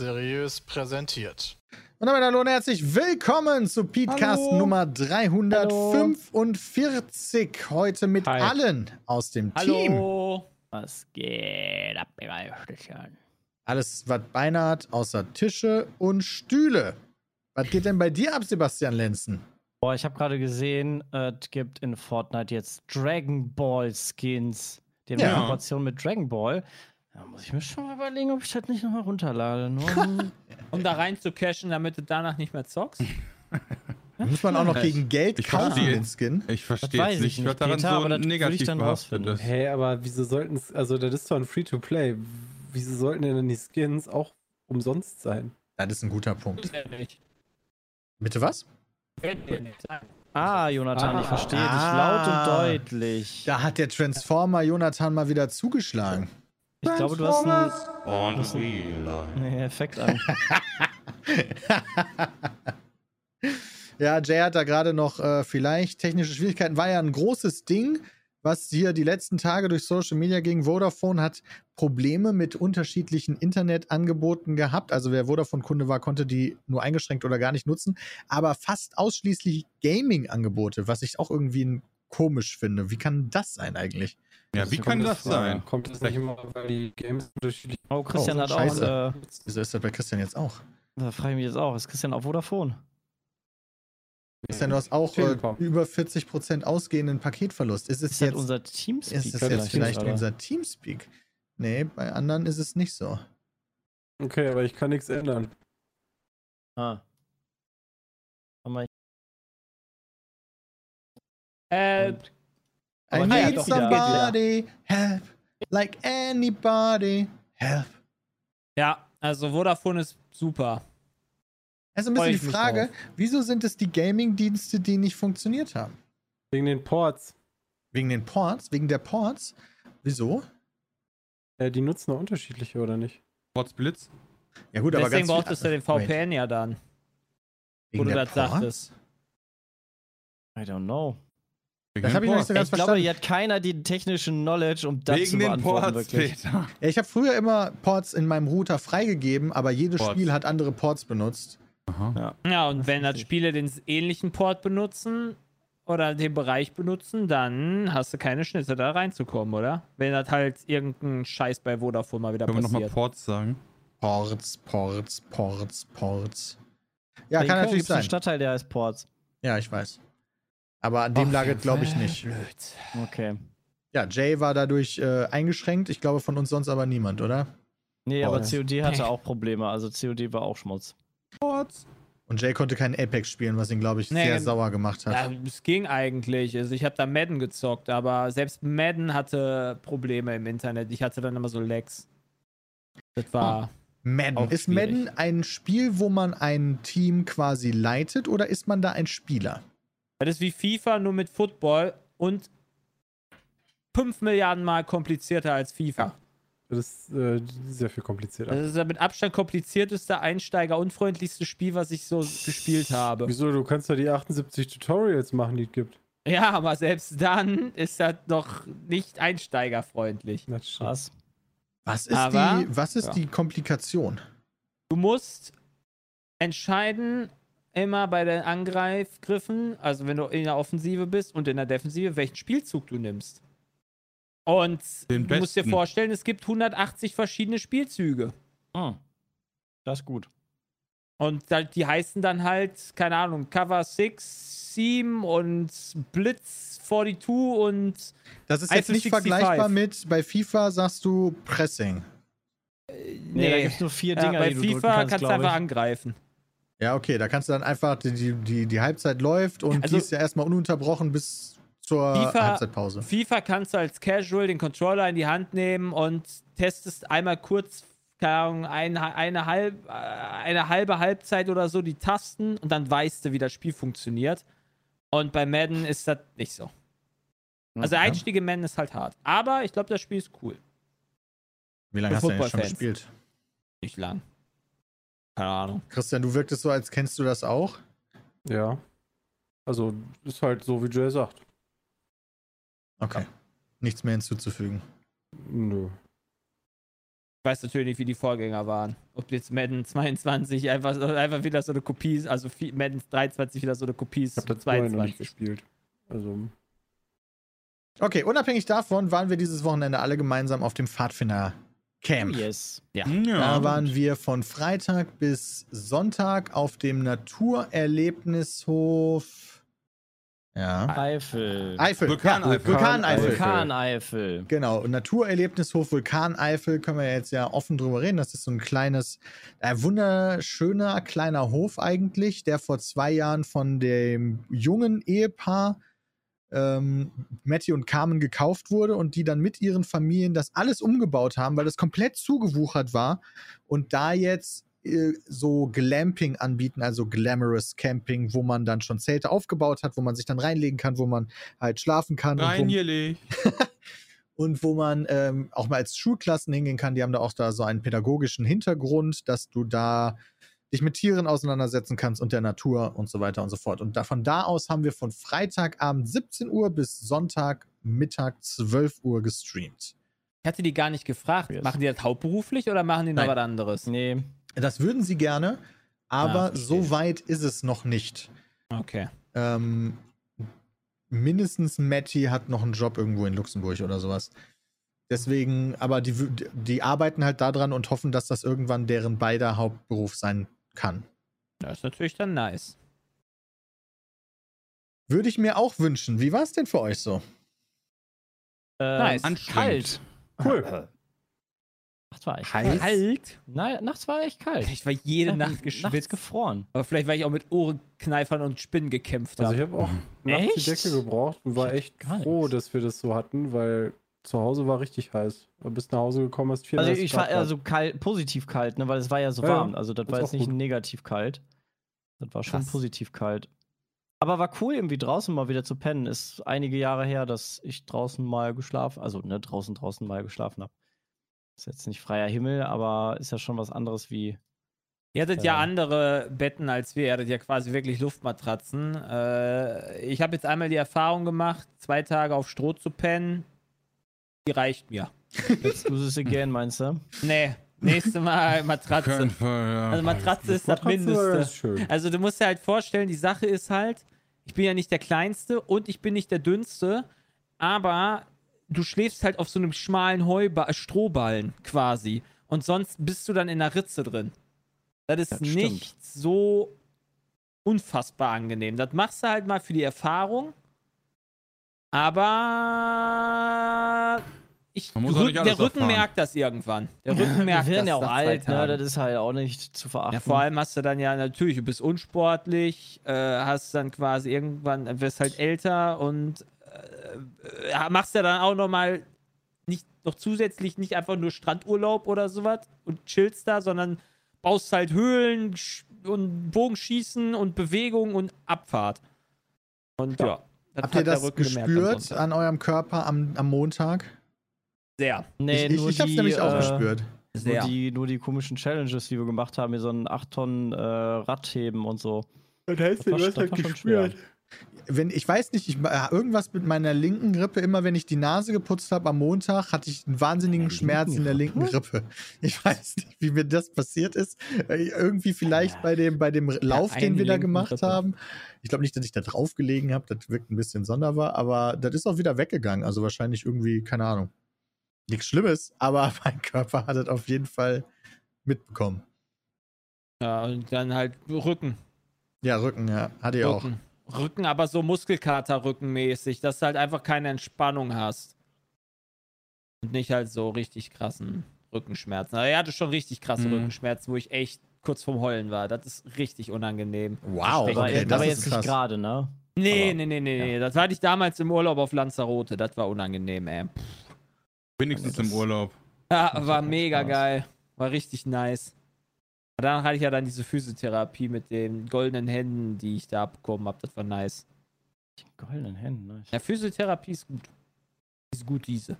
Seriös präsentiert. Und damit hallo und herzlich willkommen zu Podcast Hallo. Nummer 345. Heute mit Hi. allen aus dem Team. Hallo. Was geht ab? Alles, was beinahe außer Tische und Stühle. Was geht denn bei dir ab, Sebastian Lenzen? Boah, ich habe gerade gesehen, äh, es gibt in Fortnite jetzt Dragon Ball Skins. Die haben Ja. eine Kooperation mit Dragon Ball. Da muss ich mir schon mal überlegen, ob ich das nicht nochmal runterlade. Nur um- Um da rein zu cashen, damit du danach nicht mehr zockst? Muss man auch noch Ich- gegen Geld ich kaufen, verstehe. den Skin? Ich verstehe jetzt ich nicht, was daran Peter, so aber ich negativ dann behaftet ist. Hey, aber wieso sollten es, also das ist doch ein Free-to-Play. Wieso sollten denn die Skins auch umsonst sein? Das ist ein guter Punkt. Bitte was? Ah, Jonathan, ich Ah. verstehe Ah. dich laut und deutlich. Da hat der Transformer Jonathan mal wieder zugeschlagen. Ich glaube, du hast einen Und wieder. nee, Effekt an. Ja, Jay hat da gerade noch äh, vielleicht technische Schwierigkeiten. War ja ein großes Ding, was hier die letzten Tage durch Social Media ging. Vodafone hat Probleme mit unterschiedlichen Internetangeboten gehabt. Also wer Vodafone-Kunde war, konnte die nur eingeschränkt oder gar nicht nutzen. Aber fast ausschließlich Gaming-Angebote, was ich auch irgendwie n- komisch finde. Wie kann das sein eigentlich? Ja, wie kann das sein? Kommt das nicht immer, weil die Games unterschiedlich Oh, Christian Oh, hat scheiße. auch. Äh, Wieso ist das bei Christian jetzt auch? da frage ich mich jetzt auch. Ist Christian auf Vodafone? Christian, du hast auch äh, über 40% ausgehenden Paketverlust. Ist es Ist das jetzt, unser Teamspeak? ist es das jetzt vielleicht oder? unser Teamspeak? Nee, bei anderen ist es nicht so. Okay, aber ich kann nichts ändern. Ah. Äh, I Aber ja, need doch, somebody help, like anybody help. ja, also Vodafone ist super. Ist ein bisschen die Frage, wieso sind es die Gaming-Dienste, die nicht funktioniert haben? Wegen den Ports. Wegen den Ports? Wegen der Ports? Wieso? Äh, die nutzen noch unterschiedliche, oder nicht? Trotz Blitz? Ja gut, Deswegen viel- brauchtest du den Wait, VPN ja dann, wo wegen du der das Ports? sagtest. I don't know. Wegen Das den habe ich noch nicht so Ports. ganz Ich glaube, hier hat keiner die technischen Knowledge, um das zu Wegen den beantworten, Ports, wirklich. Peter. Ja, ich habe früher immer Ports in meinem Router freigegeben, aber jedes Ports. Spiel hat andere Ports benutzt. Aha. Ja, und wenn das richtig. Spiele den ähnlichen Port benutzen oder den Bereich benutzen, dann hast du keine Schnitte da reinzukommen, oder? Wenn das halt irgendein Scheiß bei Vodafone mal wieder Können wir nochmal passiert. Ports sagen? Ports, Ports, Ports, Ports. Ja, In kann Köln natürlich sein. Stadtteil, der heißt Ports. Ja, ich weiß. Aber an dem Ach, lag es, glaube ich, nicht. Blöd. Okay. Ja, Jay war dadurch äh, eingeschränkt. Ich glaube, von uns sonst aber niemand, oder? Nee, Oh, aber. COD hatte auch Probleme. Also COD war auch Schmutz. Und Jay konnte keinen Apex spielen, was ihn, glaube ich, Nee, sehr sauer gemacht hat. Ja, es ging eigentlich. Also ich habe da Madden gezockt, aber selbst Madden hatte Probleme im Internet. Ich hatte dann immer so Lags. Das war. Madden. auch Ist. Madden ein Spiel, wo man ein Team quasi leitet oder ist man da ein Spieler? Das ist wie FIFA, nur mit Football und 5 Milliarden Mal komplizierter als FIFA. Das ist äh, sehr viel komplizierter. Das ist das mit Abstand komplizierteste, einsteigerunfreundlichste Spiel, was ich so gespielt habe. Wieso? Du kannst doch die 78 Tutorials machen, die es gibt. Ja, aber selbst dann ist das doch nicht einsteigerfreundlich. Das. Krass. Was ist, Aber- die, was ist ja. die Komplikation? Du musst entscheiden, immer bei den Angreifgriffen, also wenn du in der Offensive bist und in der Defensive, welchen Spielzug du nimmst. Und Den du musst dir besten. vorstellen, es gibt 180 verschiedene Spielzüge. Hm. Das ist gut. Und die heißen dann halt, keine Ahnung, Cover 6, Seam und Blitz 42 und Das ist jetzt nicht 165. vergleichbar mit, bei FIFA sagst du Pressing. Nee, da gibt es nur vier Ja, Dinger, bei die du FIFA kannst, kannst du einfach angreifen. Ja, okay, da kannst du dann einfach, die, die, die Halbzeit läuft und Also- die ist ja erstmal ununterbrochen bis zur FIFA- Halbzeitpause. FIFA kannst du als Casual den Controller in die Hand nehmen und testest einmal kurz, keine Ahnung, eine, eine, halb, äh, eine halbe Halbzeit oder so die Tasten und dann weißt du, wie das Spiel funktioniert. Und bei Madden ist das nicht so. Also der. Einstieg in Madden ist halt hart. Aber ich glaube, das Spiel ist cool. Wie lange hast du denn schon gespielt? Nicht lang. Keine Ahnung. Christian, du wirktest so, als kennst du das auch. Ja. Also, ist halt so, wie Jay sagt. Okay. Nichts mehr hinzuzufügen. Nö. Ich weiß natürlich nicht, wie die Vorgänger waren. Ob jetzt Madden 22 einfach, einfach wieder so eine Kopie ist, also Madden 23 wieder so eine Kopie ist Ich habe das vorher noch nicht 22. gespielt. Also, Okay, unabhängig davon waren wir dieses Wochenende alle gemeinsam auf dem Pfadfinder Camp. Yes. Ja. Da waren wir von Freitag bis Sonntag auf dem Naturerlebnishof. Ja. Eifel. Eifel. Vulkaneifel. Ja, Vulkaneifel. Vulkaneifel. Genau, und Naturerlebnishof Vulkaneifel können wir jetzt ja offen drüber reden. Das ist so ein kleines, äh, wunderschöner kleiner Hof eigentlich, der vor zwei Jahren von dem jungen Ehepaar ähm, Matty und Carmen gekauft wurde und die dann mit ihren Familien das alles umgebaut haben, weil das komplett zugewuchert war und da jetzt äh, so Glamping anbieten, also Glamorous Camping, wo man dann schon Zelte aufgebaut hat, wo man sich dann reinlegen kann, wo man halt schlafen kann. und wo, Reingelegt. und wo man ähm, auch mal als Schulklassen hingehen kann. Die haben da auch da so einen pädagogischen Hintergrund, dass du da dich mit Tieren auseinandersetzen kannst und der Natur und so weiter und so fort. Und da, von da aus haben wir von Freitagabend 17 Uhr bis Sonntagmittag 12 Uhr gestreamt. Ich hatte die gar nicht gefragt. Yes. Machen die das hauptberuflich oder machen die noch Nein. was anderes? Nee. Das würden sie gerne, aber Ah, so weit ist es noch nicht. Okay. Ähm, mindestens Matty hat noch einen Job irgendwo in Luxemburg oder sowas. Deswegen, aber die, die arbeiten halt daran und hoffen, dass das irgendwann deren beider Hauptberuf sein kann. Das ist natürlich dann nice. Würde ich mir auch wünschen. Wie war es denn für euch so? Äh, Nice. Kalt. cool. Nachts war echt Heiß? Kalt? Nein, nachts war echt kalt. Ich war jede Ja, Nacht Nachts geschwitzt. gefroren. Aber vielleicht, weil ich auch mit Ohrenkneifern und Spinnen gekämpft Also ich habe. habe auch nachts die? Decke gebraucht und war echt froh, dass wir das so hatten, weil zu Hause war richtig heiß. Du bist nach Hause gekommen, hast 34 Also ich war Grad eher gehabt. so kalt, positiv kalt, ne, weil es war ja so Ja, warm. Also das war jetzt nicht gut. negativ kalt. Das war schon Krass. positiv kalt. Aber war cool, irgendwie draußen mal wieder zu pennen. Ist einige Jahre her, dass ich draußen mal geschlafen, also ne, draußen, draußen mal geschlafen habe. Ist jetzt nicht freier Himmel, aber ist ja schon was anderes wie. Ihr hattet ja Ja. andere Betten als wir. Ihr hattet ja quasi wirklich Luftmatratzen. Äh, ich habe jetzt einmal die Erfahrung gemacht, zwei Tage auf Stroh zu pennen. Die reicht mir. Let's do this again, meinst du? Nee, nächste Mal Matratze. Kein Fall, ja. Also Matratze ist das Mindeste. Also du musst dir halt vorstellen, die Sache ist halt, ich bin ja nicht der Kleinste und ich bin nicht der Dünnste, aber du schläfst halt auf so einem schmalen Heuba äh, Strohballen quasi. Und sonst bist du dann in der Ritze drin. Das ist Das nicht so unfassbar angenehm. Das machst du halt mal für die Erfahrung. Aber ich, Man muss auch nicht Rück- alles der Rücken erfahren. merkt das irgendwann. Der Rücken Wir merkt werden das ja auch alt, ne? Das ist halt auch nicht zu verachten. Ja, vor allem hast du dann ja natürlich, du bist unsportlich, äh, hast dann quasi irgendwann, wirst halt älter und äh, äh, machst ja dann auch nochmal nicht noch zusätzlich nicht einfach nur Strandurlaub oder sowas und chillst da, sondern baust halt Höhlen und Bogenschießen und Bewegung und Abfahrt. Und ja. Das Habt ihr das gespürt an eurem Körper am, am Montag? Sehr, Nee, ich ich, nur ich hab's die, nämlich auch äh, gespürt. Nur sehr. die, nur die komischen Challenges, die wir gemacht haben, hier so ein 8 Tonnen äh, Radheben und so. Das heißt, Das war- das war schon schwer. Wenn, ich weiß nicht, ich, äh, irgendwas mit meiner linken Rippe, immer wenn ich die Nase geputzt habe am Montag, hatte ich einen wahnsinnigen Deine Schmerz in der linken Rippe. Ich weiß nicht, wie mir das passiert ist. Äh, Irgendwie vielleicht Ja. bei dem, bei dem Lauf, den wir da gemacht Rippe. haben. Ich glaube nicht, dass ich da drauf gelegen habe. Das wirkt ein bisschen sonderbar, aber das ist auch wieder weggegangen. Also wahrscheinlich irgendwie, keine Ahnung. Nichts Schlimmes, aber mein Körper hat das auf jeden Fall mitbekommen. Ja, und dann halt Rücken. Ja, Rücken, ja. Hatte ich auch. Rücken. Aber so Muskelkater-Rückenmäßig, dass du halt einfach keine Entspannung hast. Und nicht halt so richtig krassen Rückenschmerzen. Aber er hatte schon richtig krasse Mhm. Rückenschmerzen, wo ich echt kurz vorm Heulen war. Das ist richtig unangenehm. Wow, Aber, okay, jetzt- das aber ist jetzt nicht krass. gerade, ne? Nee, Aber- nee, nee, nee, nee. Das hatte ich damals im Urlaub auf Lanzarote. Das war unangenehm, ey. Wenigstens das- im Urlaub. Ja, war mega Spaß. geil. War richtig nice. Aber Danach hatte ich ja dann diese Physiotherapie mit den goldenen Händen, die ich da abbekommen habe. Das war nice. Die goldenen Hände, ne? Ja, Physiotherapie ist gut. Ist gut, diese.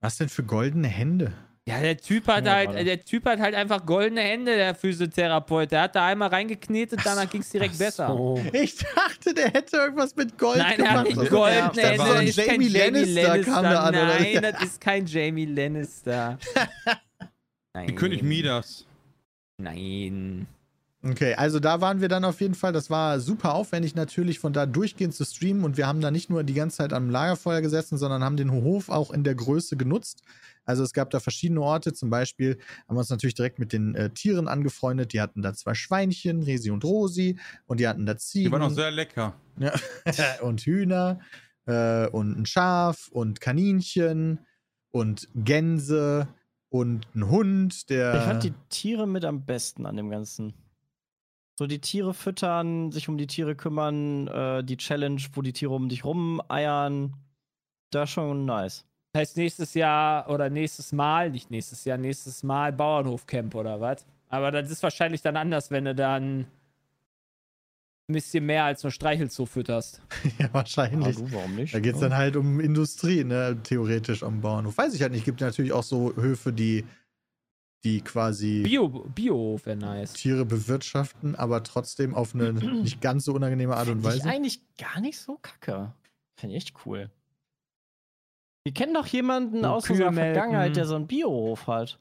Was denn für goldene Hände? Ja, der Typ hat Ja, halt, gerade. der Typ hat halt einfach goldene Hände, der Physiotherapeut. Der hat da einmal reingeknetet, danach ging es direkt besser. So. Ich dachte, der hätte irgendwas mit Gold Nein, er gemacht. hat nicht oder? goldene Ich Hände. so Das ist kein Jamie Jamie Lannister Lannister. kam da an, oder? Nein, das ist kein Jamie Lannister. Nein. Die König Midas. Nein. Okay, also da waren wir dann auf jeden Fall. Das war super aufwendig natürlich, von da durchgehend zu streamen. Und wir haben da nicht nur die ganze Zeit am Lagerfeuer gesessen, sondern haben den Hof auch in der Größe genutzt. Also es gab da verschiedene Orte. Zum Beispiel haben wir uns natürlich direkt mit den äh, Tieren angefreundet. Die hatten da zwei Schweinchen, Resi und Rosi. Und die hatten da Ziegen. Die waren auch sehr lecker. Ja. und Hühner äh, und ein Schaf und Kaninchen und Gänse und ein Hund, der. Ich fand die Tiere mit am besten an dem Ganzen. So die Tiere füttern, sich um die Tiere kümmern, äh, die Challenge, wo die Tiere um dich rum eiern. Da schon nice. Das heißt nächstes Jahr oder nächstes Mal, nicht nächstes Jahr, nächstes Mal Bauernhofcamp oder was? Aber das ist wahrscheinlich dann anders, wenn du dann ein bisschen mehr als nur Streichelzoo fütterst. ja, Ah, wahrscheinlich. du, warum nicht? Da geht es dann halt um Industrie, ne? Theoretisch am Bauernhof. Weiß ich halt nicht. Gibt natürlich auch so Höfe, die, die quasi Bio, Biohof wäre nice. Tiere bewirtschaften, aber trotzdem auf eine nicht ganz so unangenehme Art und Find Weise. eigentlich gar nicht so kacke. Finde ich echt cool. Wir kennen doch jemanden So aus Kühe unserer melken. Vergangenheit, der so einen Biohof hat.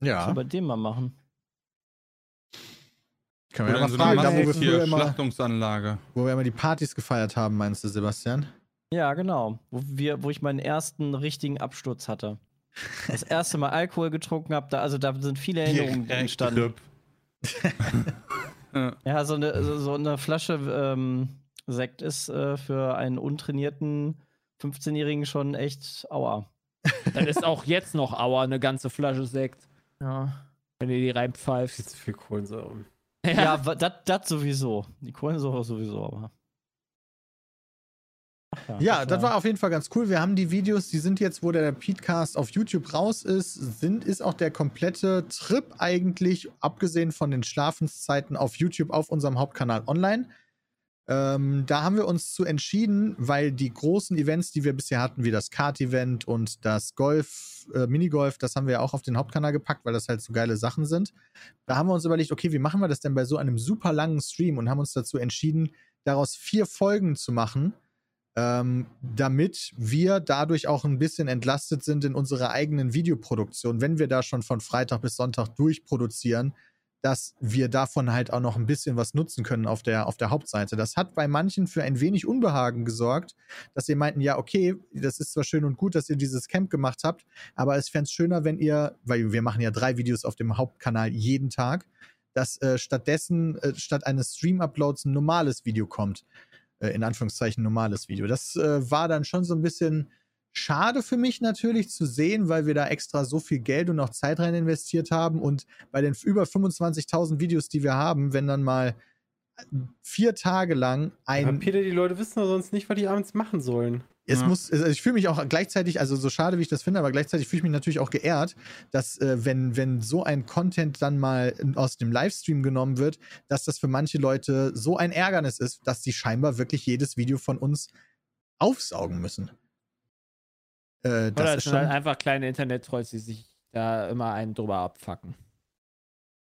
Ja, Sollen wir den mal machen? Können wir ja in mal so fragen, da wo wir hier immer, Schlachtungsanlage. wo wir immer die Partys gefeiert haben, meinst du, Sebastian? Ja, genau. Wo, wir, wo ich meinen ersten richtigen Absturz hatte. Das erste Mal Alkohol getrunken habe, da, also da sind viele Erinnerungen entstanden. Ja, so eine, so, so eine Flasche ähm, Sekt ist äh, für einen untrainierten 15-Jährigen schon echt aua. Dann ist auch jetzt noch Aua eine ganze Flasche Sekt, Ja, wenn ihr die Viel reinpfeift. zu viel Kohlensäure. Ja das sowieso. Die Kohlensäure sowieso, aber. Ach Ja, das war auf jeden Fall ganz cool. Wir haben die Videos, die sind jetzt, wo der Petecast auf YouTube raus ist, sind, ist auch der komplette Trip eigentlich, abgesehen von den Schlafenszeiten auf YouTube, auf unserem Hauptkanal online. Ähm, da haben wir uns zu entschieden, weil die großen Events, die wir bisher hatten, wie das Kart-Event und das Golf, äh, Minigolf, das haben wir ja auch auf den Hauptkanal gepackt, weil das halt so geile Sachen sind. Da haben wir uns überlegt, okay, wie machen wir das denn bei so einem super langen Stream und haben uns dazu entschieden, daraus vier Folgen zu machen ähm, damit wir dadurch auch ein bisschen entlastet sind in unserer eigenen Videoproduktion, wenn wir da schon von Freitag bis Sonntag durchproduzieren, dass wir davon halt auch noch ein bisschen was nutzen können auf der, auf der Hauptseite. Das hat bei manchen für ein wenig Unbehagen gesorgt, dass sie meinten, ja, okay, das ist zwar schön und gut, dass ihr dieses Camp gemacht habt, aber es fände es schöner, wenn ihr, weil wir machen ja drei Videos auf dem Hauptkanal jeden Tag, dass äh, stattdessen, äh, statt eines Stream-Uploads ein normales Video kommt äh, in Anführungszeichen normales Video. Das äh, war dann schon so ein bisschen schade für mich natürlich zu sehen, weil wir da extra so viel Geld und auch Zeit rein investiert haben und bei den über 25.000 Videos, die wir haben, wenn dann mal vier Tage lang Aber ein Peter, die Leute wissen doch sonst nicht, was die abends machen sollen. es Ja. muss, also ich fühle mich auch gleichzeitig, also so schade wie ich das finde, aber gleichzeitig fühle ich mich natürlich auch geehrt, dass äh, wenn, wenn so ein Content dann mal aus dem Livestream genommen wird, dass das für manche Leute so ein Ärgernis ist, dass sie scheinbar wirklich jedes Video von uns aufsaugen müssen. Äh, das Oder ist es sind schon. halt einfach kleine Internet-Trolls, die sich da immer einen drüber abfacken.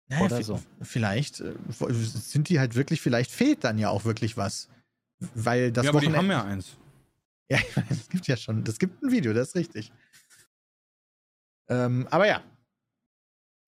Naja, oder so. Vielleicht äh, sind die halt wirklich, vielleicht fehlt dann ja auch wirklich was. Weil das ja, aber die Wochenende- haben ja eins. Ja, es gibt ja schon, es gibt ein Video, das ist richtig. Ähm, aber ja.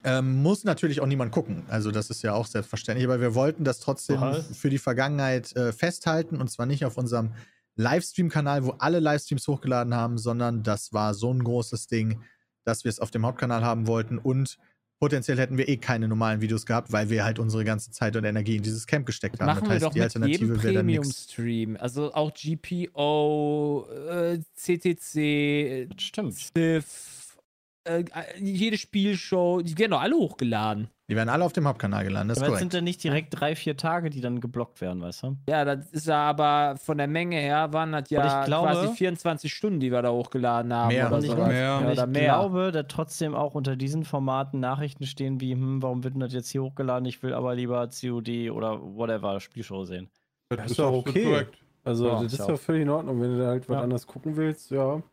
Ähm, muss natürlich auch niemand gucken. Also, das ist ja auch selbstverständlich. Aber wir wollten das trotzdem Was? für die Vergangenheit äh, festhalten. Und zwar nicht auf unserem Livestream-Kanal, wo alle Livestreams hochgeladen haben, sondern das war so ein großes Ding, dass wir es auf dem Hauptkanal haben wollten. Und potenziell hätten wir eh keine normalen Videos gehabt, weil wir halt unsere ganze Zeit und Energie in dieses Camp gesteckt haben. Machen wir doch die mit jedem Alternative wäre dann nichts. Premium-Stream. Also auch GPO, äh, CTC, Das stimmt. Stiff, äh, jede Spielshow, die werden doch alle hochgeladen. Die werden alle auf dem Hauptkanal gelandet, das ist Aber korrekt. sind ja nicht direkt drei, vier Tage, die dann geblockt werden, weißt du? Ja, das ist ja aber von der Menge her waren das ja ich glaube- quasi 24 Stunden, die wir da hochgeladen haben. Mehr. Oder ich, sowas. Mehr. Ja, ich oder mehr. glaube, da trotzdem auch unter diesen Formaten Nachrichten stehen wie, hm, warum wird denn das jetzt hier hochgeladen? Ich will aber lieber COD oder whatever Spielshow sehen. Das ist doch okay. korrekt. Also, Ja, das ist ja doch völlig in Ordnung, wenn du da halt was Ja. anderes gucken willst, ja.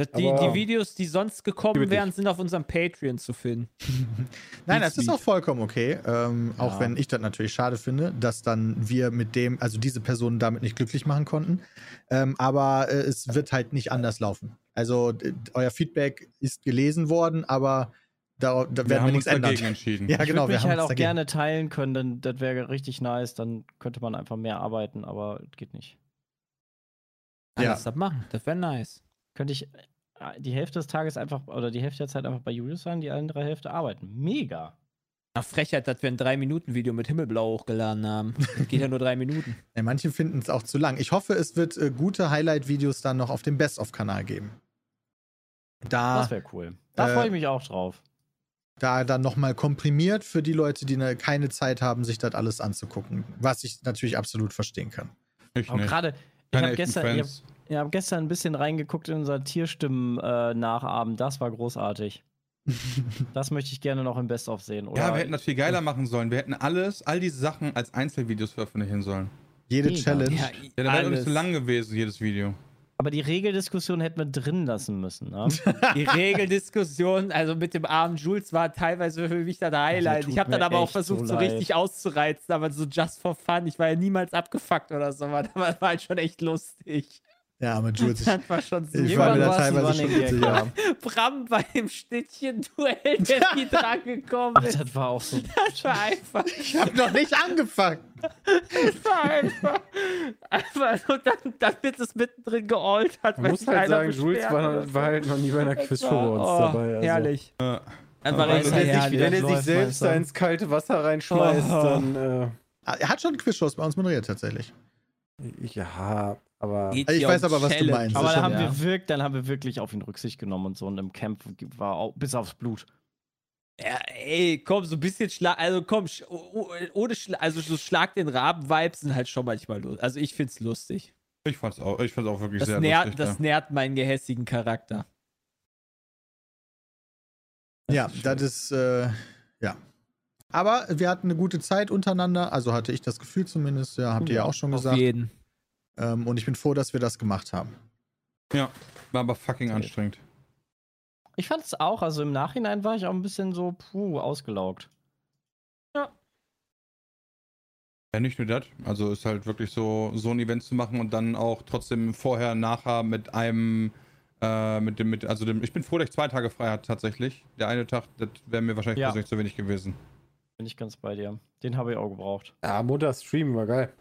Die, die Videos, die sonst gekommen wären, sind auf unserem Patreon zu finden. Nein, das ist auch vollkommen okay. Ähm, Auch Ja. wenn ich das natürlich schade finde, dass dann wir mit dem, also diese Personen damit nicht glücklich machen konnten. Ähm, aber äh, es wird halt nicht anders laufen. Also euer Feedback ist gelesen worden, aber da, da Wir werden wir haben uns nichts ändern. dagegen entschieden. Ja, ich genau, würde wir mich haben halt auch dagegen. gerne teilen können, denn das wäre richtig nice. Dann könnte man einfach mehr arbeiten, aber es geht nicht. Ja. Ja. Das machen. Das wäre nice. Könnte ich äh, die Hälfte des Tages einfach oder die Hälfte der Zeit einfach bei Julius sein, die andere Hälfte arbeiten. Mega. Ach, Frechheit, dass wir ein 3-Minuten-Video mit Himmelblau hochgeladen haben. Das geht ja nur drei Minuten. Ja, manche finden es auch zu lang. Ich hoffe, es wird äh, gute Highlight-Videos dann noch auf dem Best-of-Kanal geben. Da, Das wäre cool. Da äh, freue ich mich auch drauf. da dann nochmal komprimiert für die Leute, die ne, keine Zeit haben, sich das alles anzugucken. Was ich natürlich absolut verstehen kann. Ich gerade, ich habe gestern, ich hab, Fans. ich hab gestern ein bisschen reingeguckt in unser Tierstimmen-Nachabend. das war großartig. Das möchte ich gerne noch im Best-of sehen. Oder Ja, wir hätten das viel geiler machen sollen. Wir hätten alles, all diese Sachen als Einzelvideos veröffentlichen sollen. Jede Mega. Challenge. Ja, da wäre doch nicht alles. so lang gewesen, jedes Video. aber die Regeldiskussion hätten wir drin lassen müssen. Ne? Die Regeldiskussion, also mit dem armen Jules, war teilweise für mich das Highlight. tut ich habe dann aber auch versucht, so so, richtig auszureizen, aber so just for fun. Ich war ja niemals abgefuckt oder so, aber das war halt schon echt lustig. Ja, aber Jules, ich, Das war schon so. ich war mir da teilweise schon witzig, ja. Bram bei dem Schnittchen-Duell, der nie dran gekommen Ach, ist. das war auch so. Das war einfach. Ich hab noch nicht angefangen. Das war einfach. einfach so, dann, dann wird es mittendrin gealtert. Man weil muss halt sagen, Jules war, war halt noch nie bei einer Das Quizshow war- bei uns oh, dabei. Also. Herrlich. Das Aber wenn er sich Wenn er sich selbst da ins kalte Wasser reinschmeißt, Oh. dann äh, Er hat schon Quizshows bei uns moderiert, tatsächlich. ja, aber Geht Ich weiß aber, was du meinst. Aber Das da schon, haben, ja. wir wirk, dann haben wir wirklich auf ihn Rücksicht genommen und so. Und im Camp war auch bis aufs Blut. Ja, ey, komm, so ein bisschen Schlag, also komm, sch oh- oh- ohne Schlag, also so Schlag den Raben-Vibes sind halt schon manchmal lustig. Also ich find's lustig. ich fand's auch, ich fand's auch wirklich Das, sehr nährt, lustig. das nährt meinen gehässigen Charakter. Ja, das ist, äh, ja. Aber wir hatten eine gute Zeit untereinander, also hatte ich das Gefühl zumindest, ja, habt ihr ja auch schon Auf gesagt. jeden. Ähm, und ich bin froh, dass wir das gemacht haben. ja, war aber fucking anstrengend. Ich fand es auch, also im Nachhinein war ich auch ein bisschen so, puh, ausgelaugt. Ja, nicht nur das. Also ist halt wirklich so, so ein Event zu machen und dann auch trotzdem vorher, nachher mit einem, äh, mit dem, mit, also dem, ich bin froh, dass ich zwei Tage frei hatte tatsächlich. Der eine Tag, das wäre mir wahrscheinlich Ja. persönlich zu wenig gewesen. Bin ich ganz bei dir. Den habe ich auch gebraucht. ja, Mutter Stream war geil.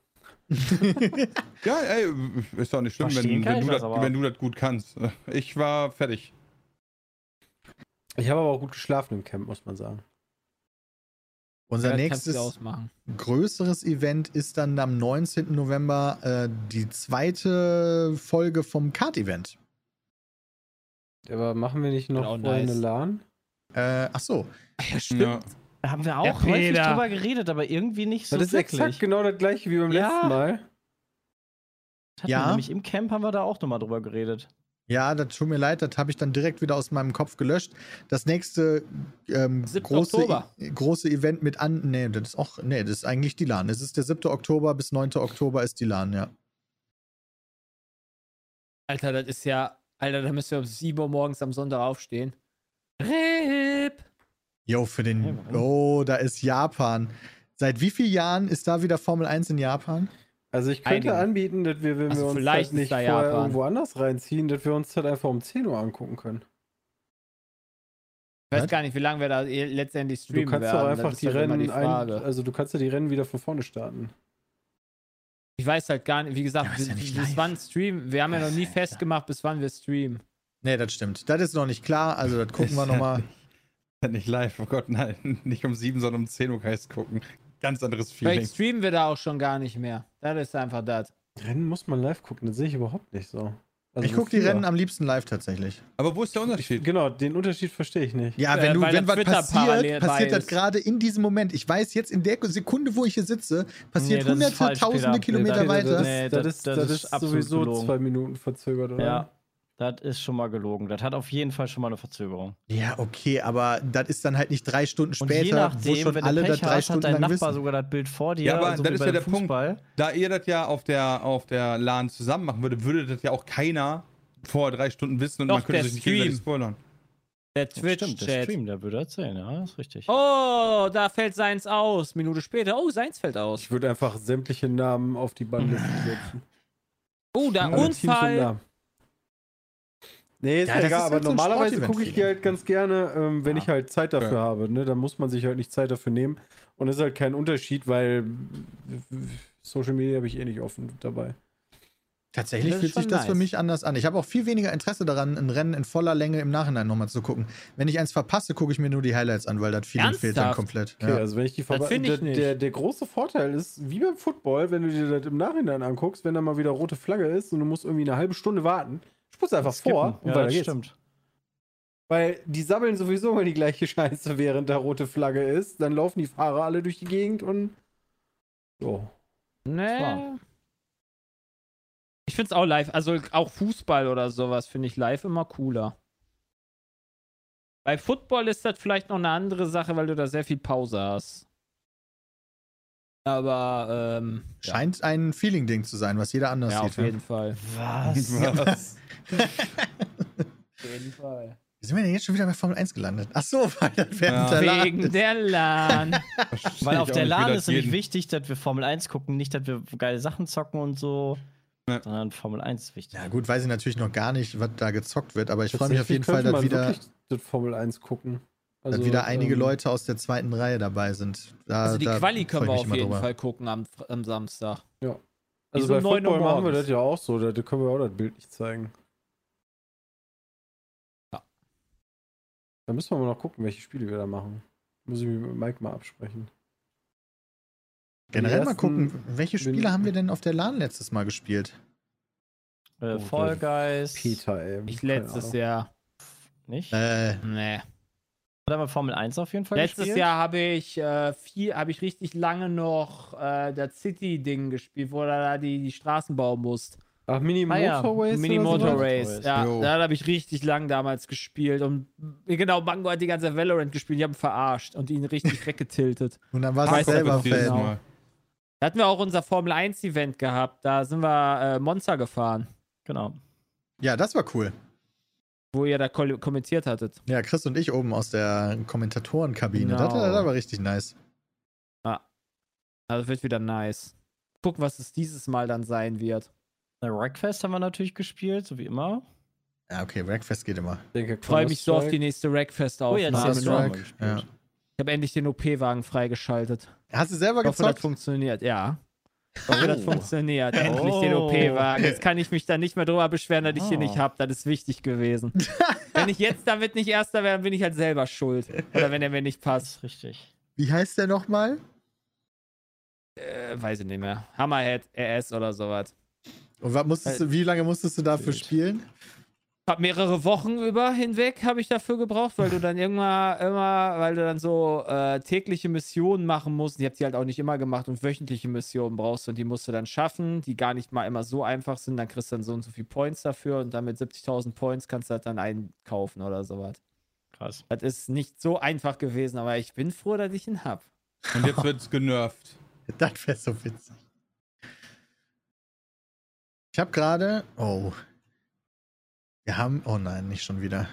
Ja, ey, ist doch nicht schlimm, Verstehen wenn, wenn, ich du das das, wenn du das gut kannst. Ich war fertig. Ich habe aber auch gut geschlafen im Camp, muss man sagen. Unser Ja, nächstes größeres Event ist dann am 19. November äh, die zweite Folge vom Kart-Event. Aber machen wir nicht noch Genau, vorher nice. eine LAN? Äh, ach so. Ja, stimmt. Ja. Da haben wir auch häufig drüber geredet, aber irgendwie nicht so das ist wirklich. exakt genau das gleiche wie beim Ja. letzten Mal. Ja. Nämlich im Camp haben wir da auch nochmal drüber geredet. Ja, das tut mir leid, das habe ich dann direkt wieder aus meinem Kopf gelöscht. Das nächste ähm, 7. große. I- große Event mit an. Nee, das ist auch. Nee, das ist eigentlich die LAN. Es ist der 7. Oktober bis 9. Oktober ist die LAN, ja. Alter, das ist ja. Alter, da müssen wir um 7 Uhr morgens am Sonntag aufstehen. RIP! Jo, für den. Oh, da ist Japan. Seit wie vielen Jahren ist da wieder Formel 1 in Japan? Also ich könnte Einige. anbieten, dass wir, wenn Also wir uns vielleicht das nicht da vorher Japan. irgendwo anders reinziehen, dass wir uns das einfach um 10 Uhr angucken können. Ich weiß Was? gar nicht, wie lange wir da eh letztendlich Du streamen kannst werden. doch einfach die halt Rennen, ein, Frage. also du kannst ja die Rennen wieder von vorne starten. Ich weiß halt gar nicht, wie gesagt, Ja, ja bis, nicht bis live. wann streamen. Wir haben ja noch nie festgemacht, bis wann wir streamen. Nee, das stimmt. Das ist noch nicht klar. Also, das gucken wir nochmal. Nicht- Nicht live, oh Gott, nein. Nicht um 7, sondern um 10 Uhr kann ich gucken. Ganz anderes Feeling. Vielleicht streamen wir da auch schon gar nicht mehr. Das ist einfach das. Rennen muss man live gucken, das sehe ich überhaupt nicht so. Also Ich gucke die? Rennen am liebsten live tatsächlich. Aber wo ist der Unterschied? Genau, den Unterschied verstehe ich nicht. Ja, Äh, wenn, du, weil wenn der was passiert, passiert das gerade in diesem Moment. Ich weiß jetzt, in der Sekunde, wo ich hier sitze, passiert Nee, hunderte, falsch, tausende Peter. Kilometer Nee, weiter. Das, Nee, das, das- ist, das das ist ist absolut sowieso gelogen. zwei Minuten verzögert, oder? Ja, das ist schon mal gelogen. Das hat auf jeden Fall schon mal eine Verzögerung. Ja, okay, aber das ist dann halt nicht drei Stunden Und später, je nachdem, wo schon wenn alle du das Pech drei hast, hat Stunden dein lang Nachbar wissen. sogar das Bild vor dir. Ja, aber so das ist ja der Punkt. Fußball. Da ihr das ja auf der, auf der LAN zusammen machen würdet, würde das ja auch keiner vor drei Stunden wissen und Doch, man könnte sich nicht gegenseitig Stream. spoilern. Der Twitch-Chat. Stream, der würde erzählen, ja, das ist richtig. Oh, da fällt seins aus. Minute später. Oh, seins fällt aus. Ich würde einfach sämtliche Namen auf die Bannliste setzen. Oh, da und Unfall. Nee, ist Ja, egal, ist aber halt so normalerweise gucke ich die halt ganz gerne, ähm, wenn Ja. ich halt Zeit dafür Ja. habe. Ne? Da muss man sich halt nicht Zeit dafür nehmen. Und es ist halt kein Unterschied, weil Social Media habe ich eh nicht offen dabei. Tatsächlich fühlt sich das für nice. mich anders an. Ich habe auch viel weniger Interesse daran, ein Rennen in voller Länge im Nachhinein nochmal zu gucken. Wenn ich eins verpasse, gucke ich mir nur die Highlights an, weil das Feeling fehlt dann komplett. Okay, Ja. also wenn ich die ich der, nicht. der, der große Vorteil ist, wie beim Football, wenn du dir das im Nachhinein anguckst, wenn da mal wieder rote Flagge ist und du musst irgendwie eine halbe Stunde warten, spulst einfach vor und ja, das geht's. stimmt. Weil die sabbeln sowieso immer die gleiche Scheiße, während da rote Flagge ist. Dann laufen die Fahrer alle durch die Gegend und so. Nee. Ich finde es auch live, also auch Fußball oder sowas finde ich live immer cooler. Bei Football ist das vielleicht noch eine andere Sache, weil du da sehr viel Pause hast. Aber, ähm, ja, Scheint ein Feeling-Ding zu sein, was jeder anders ja, sieht. auf jeden Fall. Was? Was? Auf jeden Fall. Wie sind wir denn jetzt schon wieder bei Formel 1 gelandet? Ach so, weil das während Ja. der LAN Wegen ist. der LAN. Weil auf der LAN ist nämlich wichtig, dass wir Formel 1 gucken, nicht, dass wir geile Sachen zocken und so, Ja. sondern Formel 1 ist wichtig. Ja, gut, weiß ich natürlich noch gar nicht, was da gezockt wird, aber ich freue mich auf jeden Fall, dass wieder, das Formel 1 gucken. Dass wieder einige ähm, Leute aus der zweiten Reihe dabei sind. Da, Also die da Quali können wir auf jeden drüber. Fall gucken am, am Samstag. Also so bei 9 Uhr Football machen wir das ja auch so, da können wir auch das Bild nicht zeigen. Ja. Da müssen wir mal noch gucken, welche Spiele wir da machen. Muss ich mit Mike mal absprechen. Generell mal gucken, welche Spiele haben wir denn auf der LAN letztes Mal gespielt? Äh, Oh, Fall Guys. Peter, ey. Ich letztes. Jahr. Nicht? Äh, Nee. Haben wir Formel 1 auf jeden Fall Letztes gespielt. Jahr habe ich äh, viel, habe ich richtig lange noch äh, das City-Ding gespielt, wo du da die, die Straßen bauen musst. Ach, Mini Ah ja, Motorways? Mini oder Motor? Race. Race. Ja, Jo. da habe ich richtig lang damals gespielt. Und genau, Mango hat die ganze Valorant gespielt. Die haben ihn verarscht und ihn richtig weggetiltet. und dann war Weiß es selber Fan. Mal- Mal. Da hatten wir auch unser Formel 1-Event gehabt. Da sind wir äh, Monster gefahren, Genau. Ja, das war cool. Wo ihr da ko- kommentiert hattet. Ja, Chris und ich oben aus der Kommentatorenkabine. Genau. Das, das war richtig nice. Also wird wieder nice. Gucken, was es dieses Mal dann sein wird. Äh, Wreckfest haben wir natürlich gespielt, so wie immer. Ja, okay, Wreckfest geht immer. Ich freue mich so auf die nächste Oh, hast du auch mal Strike, gespielt. ja. ich habe endlich den OP-Wagen freigeschaltet. Hast du selber Ich hoffe, das gezockt? funktioniert. Ja. Ich hoffe, das Oh. funktioniert. Endlich den Oh. OP-Wagen. Jetzt kann ich mich da nicht mehr drüber beschweren, dass ich hier Oh. nicht habe. Das ist wichtig gewesen. wenn ich jetzt damit nicht Erster wäre, bin ich halt selber schuld. Oder wenn er mir nicht Das passt. ist richtig. Wie heißt der nochmal? Äh, weiß ich nicht mehr. Hammerhead, RS oder sowas. Und was musstest du, wie lange musstest du dafür spielen? Hab mehrere Wochen über hinweg habe ich dafür gebraucht, weil du dann irgendwann immer, weil du dann so äh, tägliche Missionen machen musst. Ich habe die halt auch nicht immer gemacht und wöchentliche Missionen brauchst und die musst du dann schaffen, die gar nicht mal immer so einfach sind. Dann kriegst du dann so und so viel Points dafür und dann mit 70.000 Points kannst du das dann einkaufen oder sowas. Krass. Das ist nicht so einfach gewesen, aber ich bin froh, dass ich ihn hab. Und jetzt wird's genervt. Das wäre so witzig. Ich habe gerade. Oh. Wir haben. Oh nein, nicht schon wieder.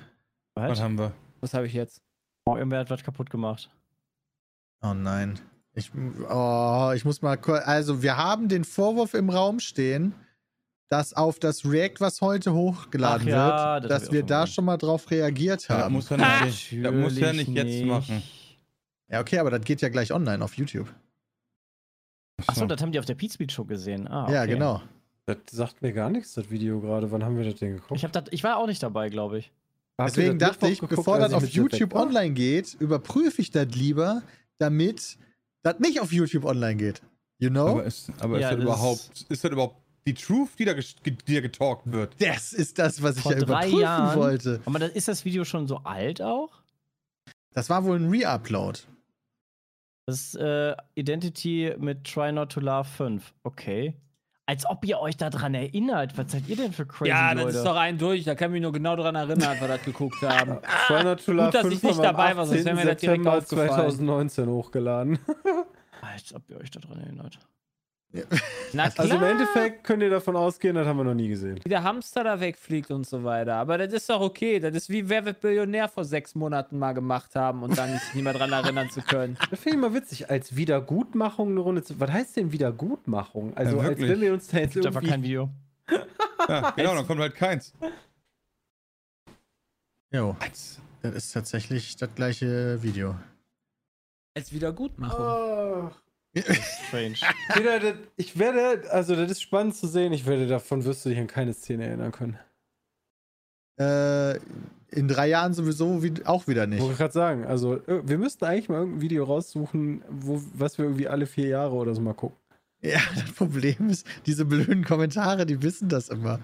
Was Was? haben wir? Was habe ich jetzt? Oh, irgendwer hat was kaputt gemacht. Oh nein. Ich, oh, ich muss mal kurz. Also, wir haben den Vorwurf im Raum stehen, dass auf das React, was heute hochgeladen Ach ja, wird, das dass wir da schon mal drauf reagiert Ja, das haben. muss er nicht, das muss er nicht Natürlich jetzt machen. Ja, okay, aber das geht ja gleich online auf YouTube. Achso, das haben die auf der Pete Speed Show gesehen. Ah, okay. Ja, genau. Das sagt mir gar nichts, das Video gerade. Wann haben wir das denn geguckt? Ich, hab dat, ich war auch nicht dabei, glaube ich. Habt Deswegen dachte ich, geguckt, bevor das ich auf YouTube war? online geht, überprüfe ich das lieber, damit das nicht auf YouTube online geht. You know? Aber, ist, aber Ja, ist, das das überhaupt, ist das überhaupt die Truth, die da, die da getalkt wird? das ist das, was ich Vor ja drei überprüfen Jahren. wollte. Aber das, ist das Video schon so alt auch? Das war wohl ein Re-Upload. Das ist äh, Identity mit Try Not to Love 5. Okay. Als ob ihr euch daran erinnert. Was seid ihr denn für crazy ja, das Leute? ist doch ein durch. Da kann ich mich nur genau daran erinnern, als wir das geguckt haben. To Love Gut, dass ich 5 nicht dabei war, sonst wäre mir das direkt 18. aufgefallen. 2019 hochgeladen. Als ob ihr euch daran erinnert. Na klar. Also im Endeffekt könnt ihr davon ausgehen, das haben wir noch nie gesehen. wie der Hamster da wegfliegt und so weiter. Aber das ist doch okay. Das ist wie Wer wird Billionär vor sechs Monaten mal gemacht haben und dann sich nicht mehr dran erinnern zu können. Das finde ich mal witzig, als Wiedergutmachung eine Runde zu. Was heißt denn Wiedergutmachung? Also, Ja, als wenn wir uns da jetzt Gibt einfach irgendwie. kein Video. Ja, genau, dann kommt halt keins. Jo, das ist tatsächlich das gleiche Video. Als Wiedergutmachung. Oh. Strange. Peter, das, ich werde, also das ist spannend zu sehen, ich werde davon wirst du dich an keine Szene erinnern können. Äh, in drei Jahren sowieso wie, auch wieder nicht. Wollte ich gerade sagen, also wir müssten eigentlich mal irgendein Video raussuchen, wo, was wir irgendwie alle vier Jahre oder so mal gucken. Ja, das Problem ist, diese blöden Kommentare, die wissen das immer.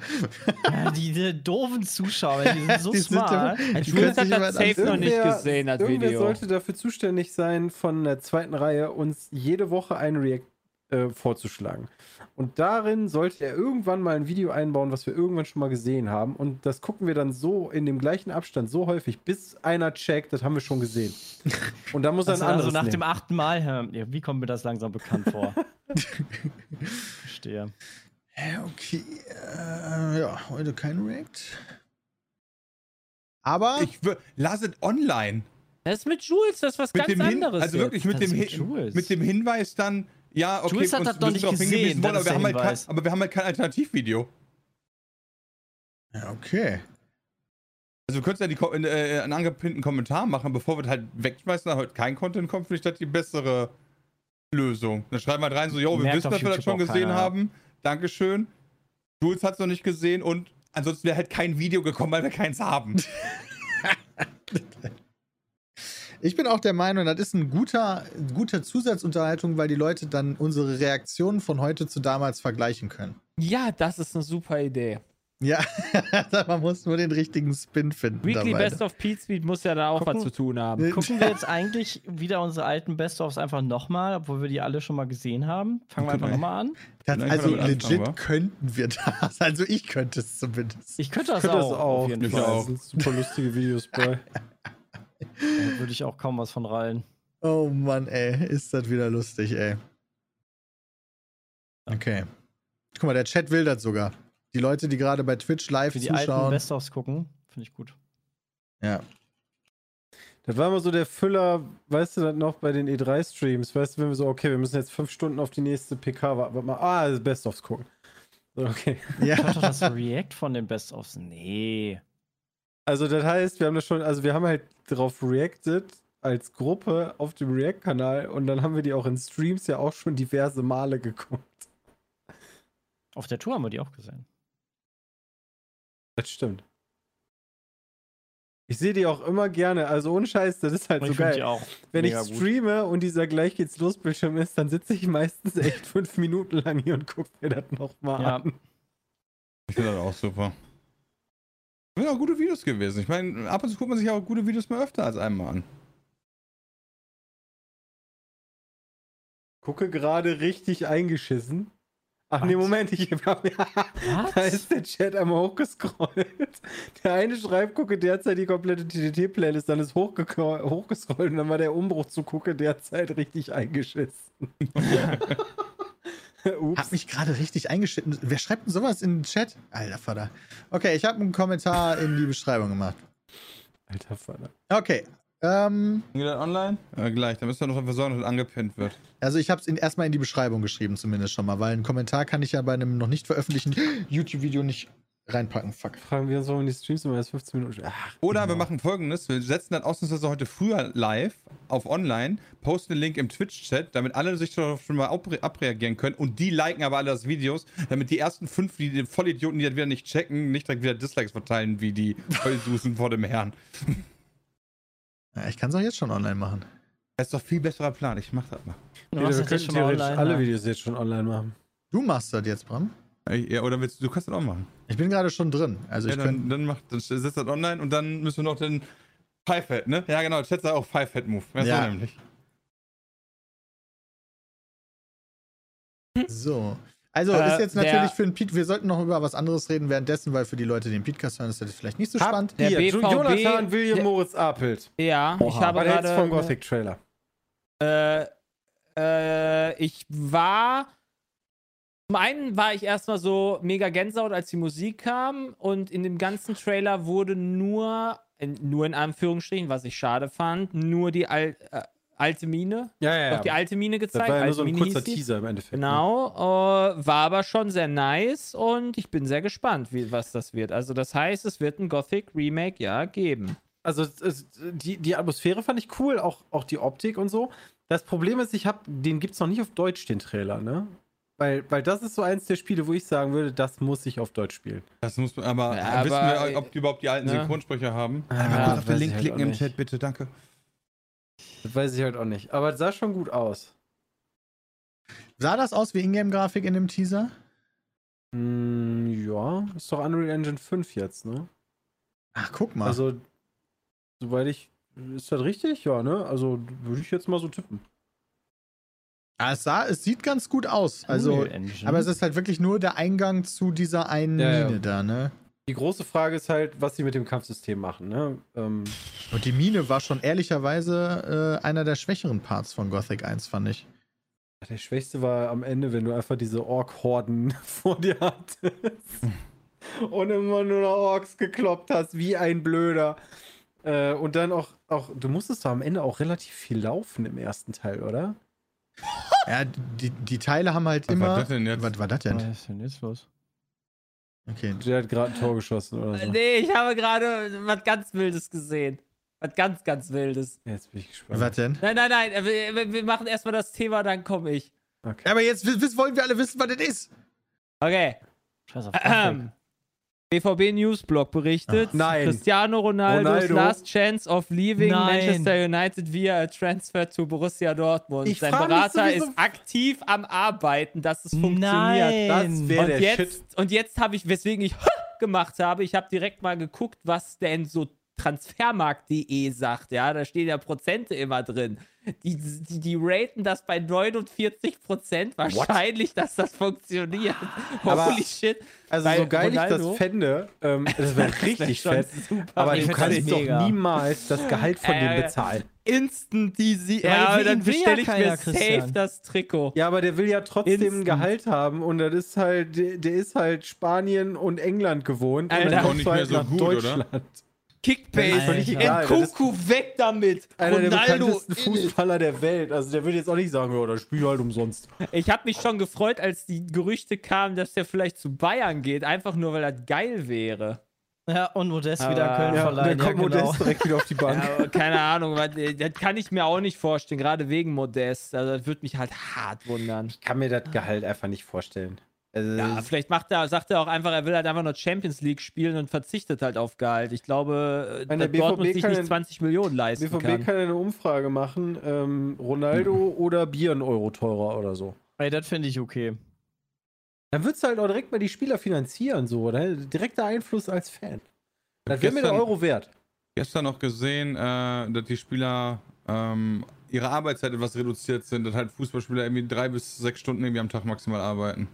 ja, diese doofen Zuschauer, die sind so Die sind smart. immer- Ein Die hat sich das safe noch nicht Irgendwer- gesehen, das Irgendwer Video. sollte dafür zuständig sein, von der zweiten Reihe uns jede Woche ein React äh, vorzuschlagen. Und darin sollte er irgendwann mal ein Video einbauen, was wir irgendwann schon mal gesehen haben. Und das gucken wir dann so in dem gleichen Abstand so häufig, bis einer checkt, das haben wir schon gesehen. Und dann muss er ein Also, anderes also nach dem nehmen. achten Mal, ja, wie kommt mir das langsam bekannt vor? Verstehe. Okay. Äh, ja, heute kein React. Aber Ich lass es online. Das ist mit Jules, das ist was Mit ganz dem Hin anderes. also wirklich mit dem, mit mit dem Hinweis dann, ja, okay, Jules hat das sind nicht gesehen, worden, das aber wir, haben halt kein, aber wir haben halt kein Alternativvideo. Ja, okay. Also wir können ja die, äh, einen angepinnten Kommentar machen, bevor wir das halt wegschmeißen, da heute kein Content kommt, finde ich das die bessere Lösung. Dann schreiben wir halt rein, so, jo, wir Merkt wissen, dass wir das YouTube schon gesehen keiner. haben. Dankeschön. Jules hat es noch nicht gesehen und ansonsten wäre halt kein Video gekommen, weil wir keins haben. Ich bin auch der Meinung, das ist ein guter, guter Zusatzunterhaltung, weil die Leute dann unsere Reaktionen von heute zu damals vergleichen können. Ja, das ist eine super Idee. Ja, man muss nur den richtigen Spin finden. Weekly dabei. Best of Pete Speed muss ja da auch Gucken- was zu tun haben. Gucken wir jetzt eigentlich wieder unsere alten Best-ofs einfach nochmal, obwohl wir die alle schon mal gesehen haben? Fangen wir einfach wir. nochmal an. Das, also legit anfangen, könnten wir das. Also ich könnte es zumindest. Ich könnte das Ich könnte auch, das auch. auf jeden Fall. auch. Das sind super lustige Videos bei. Da würde ich auch kaum was von rallen. Oh Mann, ey, ist das wieder lustig, ey. Okay. Guck mal, der Chat will das sogar. Die Leute, die gerade bei Twitch live Für die alten zuschauen. Best-ofs gucken, finde ich gut. Ja. Das war immer so der Füller, weißt du, das noch bei den E3-Streams, weißt du, wenn wir so, okay, wir müssen jetzt fünf Stunden auf die nächste PK warten, warte mal, ah, Best-ofs gucken. So, okay. Ja. Kommt doch das React von den Best-ofs? Nee. Also das heißt, wir haben das schon, also wir haben halt drauf reacted als Gruppe auf dem React-Kanal und dann haben wir die auch in Streams ja auch schon diverse Male geguckt. Auf der Tour haben wir die auch gesehen. Das stimmt. Ich sehe die auch immer gerne, also ohne Scheiß, das ist halt so ich finde die geil. auch Wenn ich mega gut. streame und dieser gleich geht's los Bildschirm ist, dann sitze ich meistens echt fünf Minuten lang hier und gucke mir das nochmal Ja. an. Ich finde das auch super. Das sind auch gute Videos gewesen. Ich meine, ab und zu guckt man sich auch gute Videos mal öfter als einmal an. Gucke gerade richtig eingeschissen. Ach nee, Was? Moment, ich habe Da ist der Chat einmal hochgescrollt. Der eine schreibt, gucke derzeit die komplette TTT-Playlist, dann ist hochgescrollt und dann war der Umbruch zu gucke derzeit richtig eingeschissen. Ups. Hab mich gerade richtig eingeschnitten. Wer schreibt denn sowas in den Chat? Alter Vater. Okay, ich habe einen Kommentar in die Beschreibung gemacht. Alter Vater. Okay. Ähm, Geht das online? Äh, gleich, dann müssen wir noch dafür sorgen, dass das angepinnt wird. also ich habe es erstmal in die Beschreibung geschrieben, zumindest schon mal, weil einen Kommentar kann ich ja bei einem noch nicht veröffentlichten YouTube-Video nicht reinpacken. Fuck. Fragen wir uns, warum die Streams immer erst 15 Minuten. Ach, Oder wir genau. machen folgendes: Wir setzen das ausnahmsweise heute früher live auf online, posten den Link im Twitch-Chat, damit alle sich darauf schon mal abre abreagieren können und die liken aber alle das Videos, damit die ersten fünf, die die Vollidioten, die das wieder nicht checken, nicht direkt wieder Dislikes verteilen, wie die Vollsusen vor dem Herrn. Ja, ich kann es auch jetzt schon online machen. Das ist doch viel besserer Plan. Ich mach das mal. Du Peter, machst wir mal theoretisch online, alle ja. Videos jetzt schon online machen. Du machst das jetzt, Bram. Ja, oder willst du, du kannst das auch machen. Ich bin gerade schon drin. Also Ja, ich dann, dann, mach, dann setzt das online und dann müssen wir noch den Five-Head, ne? Ja, genau. Sagt auch Five-Head-Move. Ja, Ja. so nämlich. So. Also Äh, ist jetzt der- natürlich für den Pete, wir sollten noch über was anderes reden währenddessen, weil für die Leute, die den Podcast hören, ist das vielleicht nicht so spannend. Der Hier, BVB Jonathan William der- Moritz Apelt. Ja, ich Oha. habe hältst du gerade. vom Gothic-Trailer? Äh, äh, ich war. Zum einen war ich erstmal so mega Gänsehaut, als die Musik kam und in dem ganzen Trailer wurde nur, in, nur in Anführungsstrichen, was ich schade fand, nur die Al äh, alte Mine. Ja, ja, Doch die alte Mine Das gezeigt. war ja nur so ein kurzer. Teaser im Endeffekt. ne? Genau, äh, war aber schon sehr nice und ich bin sehr gespannt, wie, was das wird. Also das heißt, es wird ein Gothic Remake ja geben. Also es, die, die Atmosphäre fand ich cool, auch, auch die Optik und so. Das Problem ist, ich habe, den gibt es noch nicht auf Deutsch, den Trailer, ne? Weil, weil das ist so eins der Spiele, wo ich sagen würde, das muss ich auf Deutsch spielen. Das muss man, aber, Ja, wissen aber, wir, ob die überhaupt die alten ne? Synchronsprecher haben? Ah, Einmal kurz auf den Link halt klicken im. Chat, bitte, danke. Das weiß ich halt auch nicht. Aber es sah schon gut aus. Sah das aus wie Ingame-Grafik in dem Teaser? Hm, ja, ist doch Unreal Engine 5 jetzt, ne? Ach, guck mal. Also, soweit ich. Ist das richtig? Ja, ne? Also würde ich jetzt mal so tippen. Ah, es, sah, es sieht ganz gut aus. Also, Engine. aber es ist halt wirklich nur der Eingang zu dieser einen Ja, ja. Mine da, ne? Die große Frage ist halt, was sie mit dem Kampfsystem machen, ne? Ähm, Und die Mine war schon ehrlicherweise äh, einer der schwächeren Parts von Gothic 1, fand ich. der schwächste war am Ende, wenn du einfach diese Ork-Horden vor dir hattest. und immer nur noch Orks gekloppt hast, wie ein Blöder. Äh, und dann auch, auch, du musstest doch am Ende auch relativ viel laufen im ersten Teil, oder? Ja, die, die Teile haben halt Was immer. war das denn jetzt? Was war das Was denn? ist denn jetzt los? Okay. Der hat gerade ein Tor geschossen oder so. Nee, ich habe gerade was ganz Wildes gesehen. Was ganz, ganz Wildes. Jetzt bin ich gespannt. Was denn? Nein, nein, nein, wir, wir- machen erstmal das Thema, dann komme ich. Okay. Aber jetzt wollen wir alle wissen, was das ist. Okay. Scheiß auf Ähm, BVB Newsblog berichtet, Ach, nein. Cristiano Ronaldo's Ronaldo. last chance of leaving Nein. Manchester United via a transfer to Borussia Dortmund. Ich Sein Berater ist aktiv am Arbeiten, dass es funktioniert. Nein. Das wäre Und der jetzt, Shit. und jetzt habe ich, weswegen ich gemacht habe, ich habe direkt mal geguckt, was denn so transfermarkt.de sagt, ja, da stehen ja Prozente immer drin. Die, die, die raten das bei 49 Prozent wahrscheinlich, dass das funktioniert. Aber- Holy shit. Also Weil so geil ich Ronaldo- das fände, ähm, das wäre richtig schon fett. super Aber du kannst doch mega. niemals das Gehalt von Äh, dem bezahlen. Instant easy. Ja, Ja, will- dann will ja bestelle ich mir safe Christian. das Trikot. Ja, aber der will ja trotzdem ein Instant. Gehalt haben und das ist halt, der, der ist halt Spanien und England gewohnt. Alter. und dann Auch kommst nicht mehr halt so nach gut, oder? Kickbase. Kuku, weg damit. einer der Ronaldo. bekanntesten Fußballer der Welt. Also der würde jetzt auch nicht sagen, ja, das Spiel halt umsonst. Ich habe mich schon gefreut, als die Gerüchte kamen, dass der vielleicht zu Bayern geht, einfach nur weil das geil wäre. Ja, und Modest Aber- wieder Köln Ja, dann verleihen. Ja, kommt genau. Modest direkt wieder auf die Bank. Ja, keine Ahnung, was- äh, das kann ich mir auch nicht vorstellen, gerade wegen Modest. Also das würde mich halt hart wundern. Ich kann mir das Gehalt einfach nicht vorstellen. Also, Ja, vielleicht macht er, sagt er auch einfach, er will halt einfach nur Champions League spielen und verzichtet halt auf Gehalt. Ich glaube, dass der Dortmund BVB sich kann nicht ja- 20 Millionen leisten BVB kann. kann ja eine Umfrage machen, ähm, Ronaldo oder Bier ein Euro teurer oder so. Ey, das finde ich okay. Dann würdest du halt auch direkt mal die Spieler finanzieren, so, oder? Direkter Einfluss als Fan. Das wäre mir der Gestern- Euro wert. Gestern noch gesehen, äh, dass die Spieler ähm, ihre Arbeitszeit etwas reduziert sind, dass halt Fußballspieler irgendwie drei bis sechs Stunden irgendwie am Tag maximal arbeiten.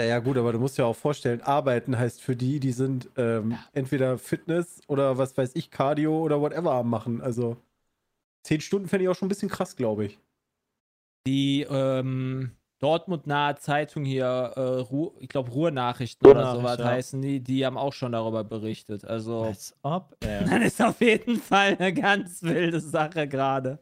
Ja, ja, gut, aber du musst ja auch vorstellen, arbeiten heißt für die, die sind ähm, entweder Fitness oder was weiß ich, Cardio oder whatever am machen. Also zehn Stunden fände ich auch schon ein bisschen krass, glaube ich. Die ähm, Dortmund-nahe Zeitung hier, äh, Ruhr, ich glaube Ruhrnachrichten oder sowas ja. heißen die, die haben auch schon darüber berichtet. Also, Als ob. Äh, das ist auf jeden Fall eine ganz wilde Sache gerade.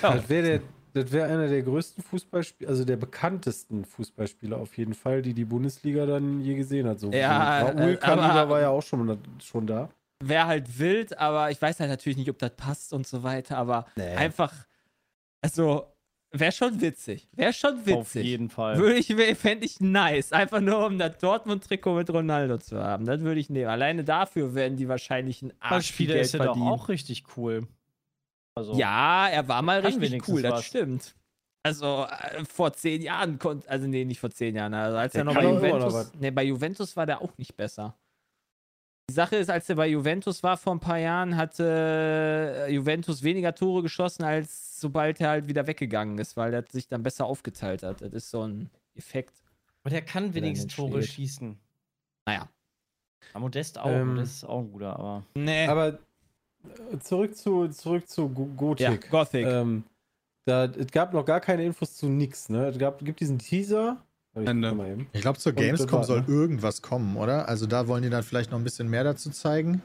Ja. Das wäre der. Das wäre einer der größten Fußballspieler, also der bekanntesten Fußballspieler auf jeden Fall, die die Bundesliga dann je gesehen hat. So Ja, Raúl äh, aber- war ja auch schon, schon da. Wäre halt wild, aber ich weiß halt natürlich nicht, ob das passt und so weiter, aber Nee. einfach, also, wäre schon witzig. Wäre schon auf witzig. jeden Fall. Würde ich, fände ich nice. Einfach nur, um das Dortmund-Trikot mit Ronaldo zu haben. Das würde ich nehmen. Alleine dafür werden die wahrscheinlich ein Arsch viel Spieler Geld ist ja doch verdienen. auch richtig cool. Also, Ja, er war mal richtig cool, das was. stimmt. Also äh, vor zehn Jahren konnte, also nee, nicht vor zehn Jahren, also als Der er noch bei Juventus, nee, bei Juventus war der auch nicht besser. Die Sache ist, als er bei Juventus war vor ein paar Jahren, hatte äh, Juventus weniger Tore geschossen, als sobald er halt wieder weggegangen ist, weil er sich dann besser aufgeteilt hat. Das ist so ein Effekt. Aber der kann wenigstens Tore schießen. Naja. Ja, Modest auch. Ähm, Modest ist auch ein guter, aber. Nee. Aber zurück zu, zurück zu Go- ja, Gothic. Gothic. Ähm, da, es gab noch gar keine Infos zu nix, ne? Es gab, gibt diesen Teaser. Ich. Ich glaube, zur Gamescom war- soll irgendwas kommen, oder? Also da wollen die dann vielleicht noch ein bisschen mehr dazu zeigen.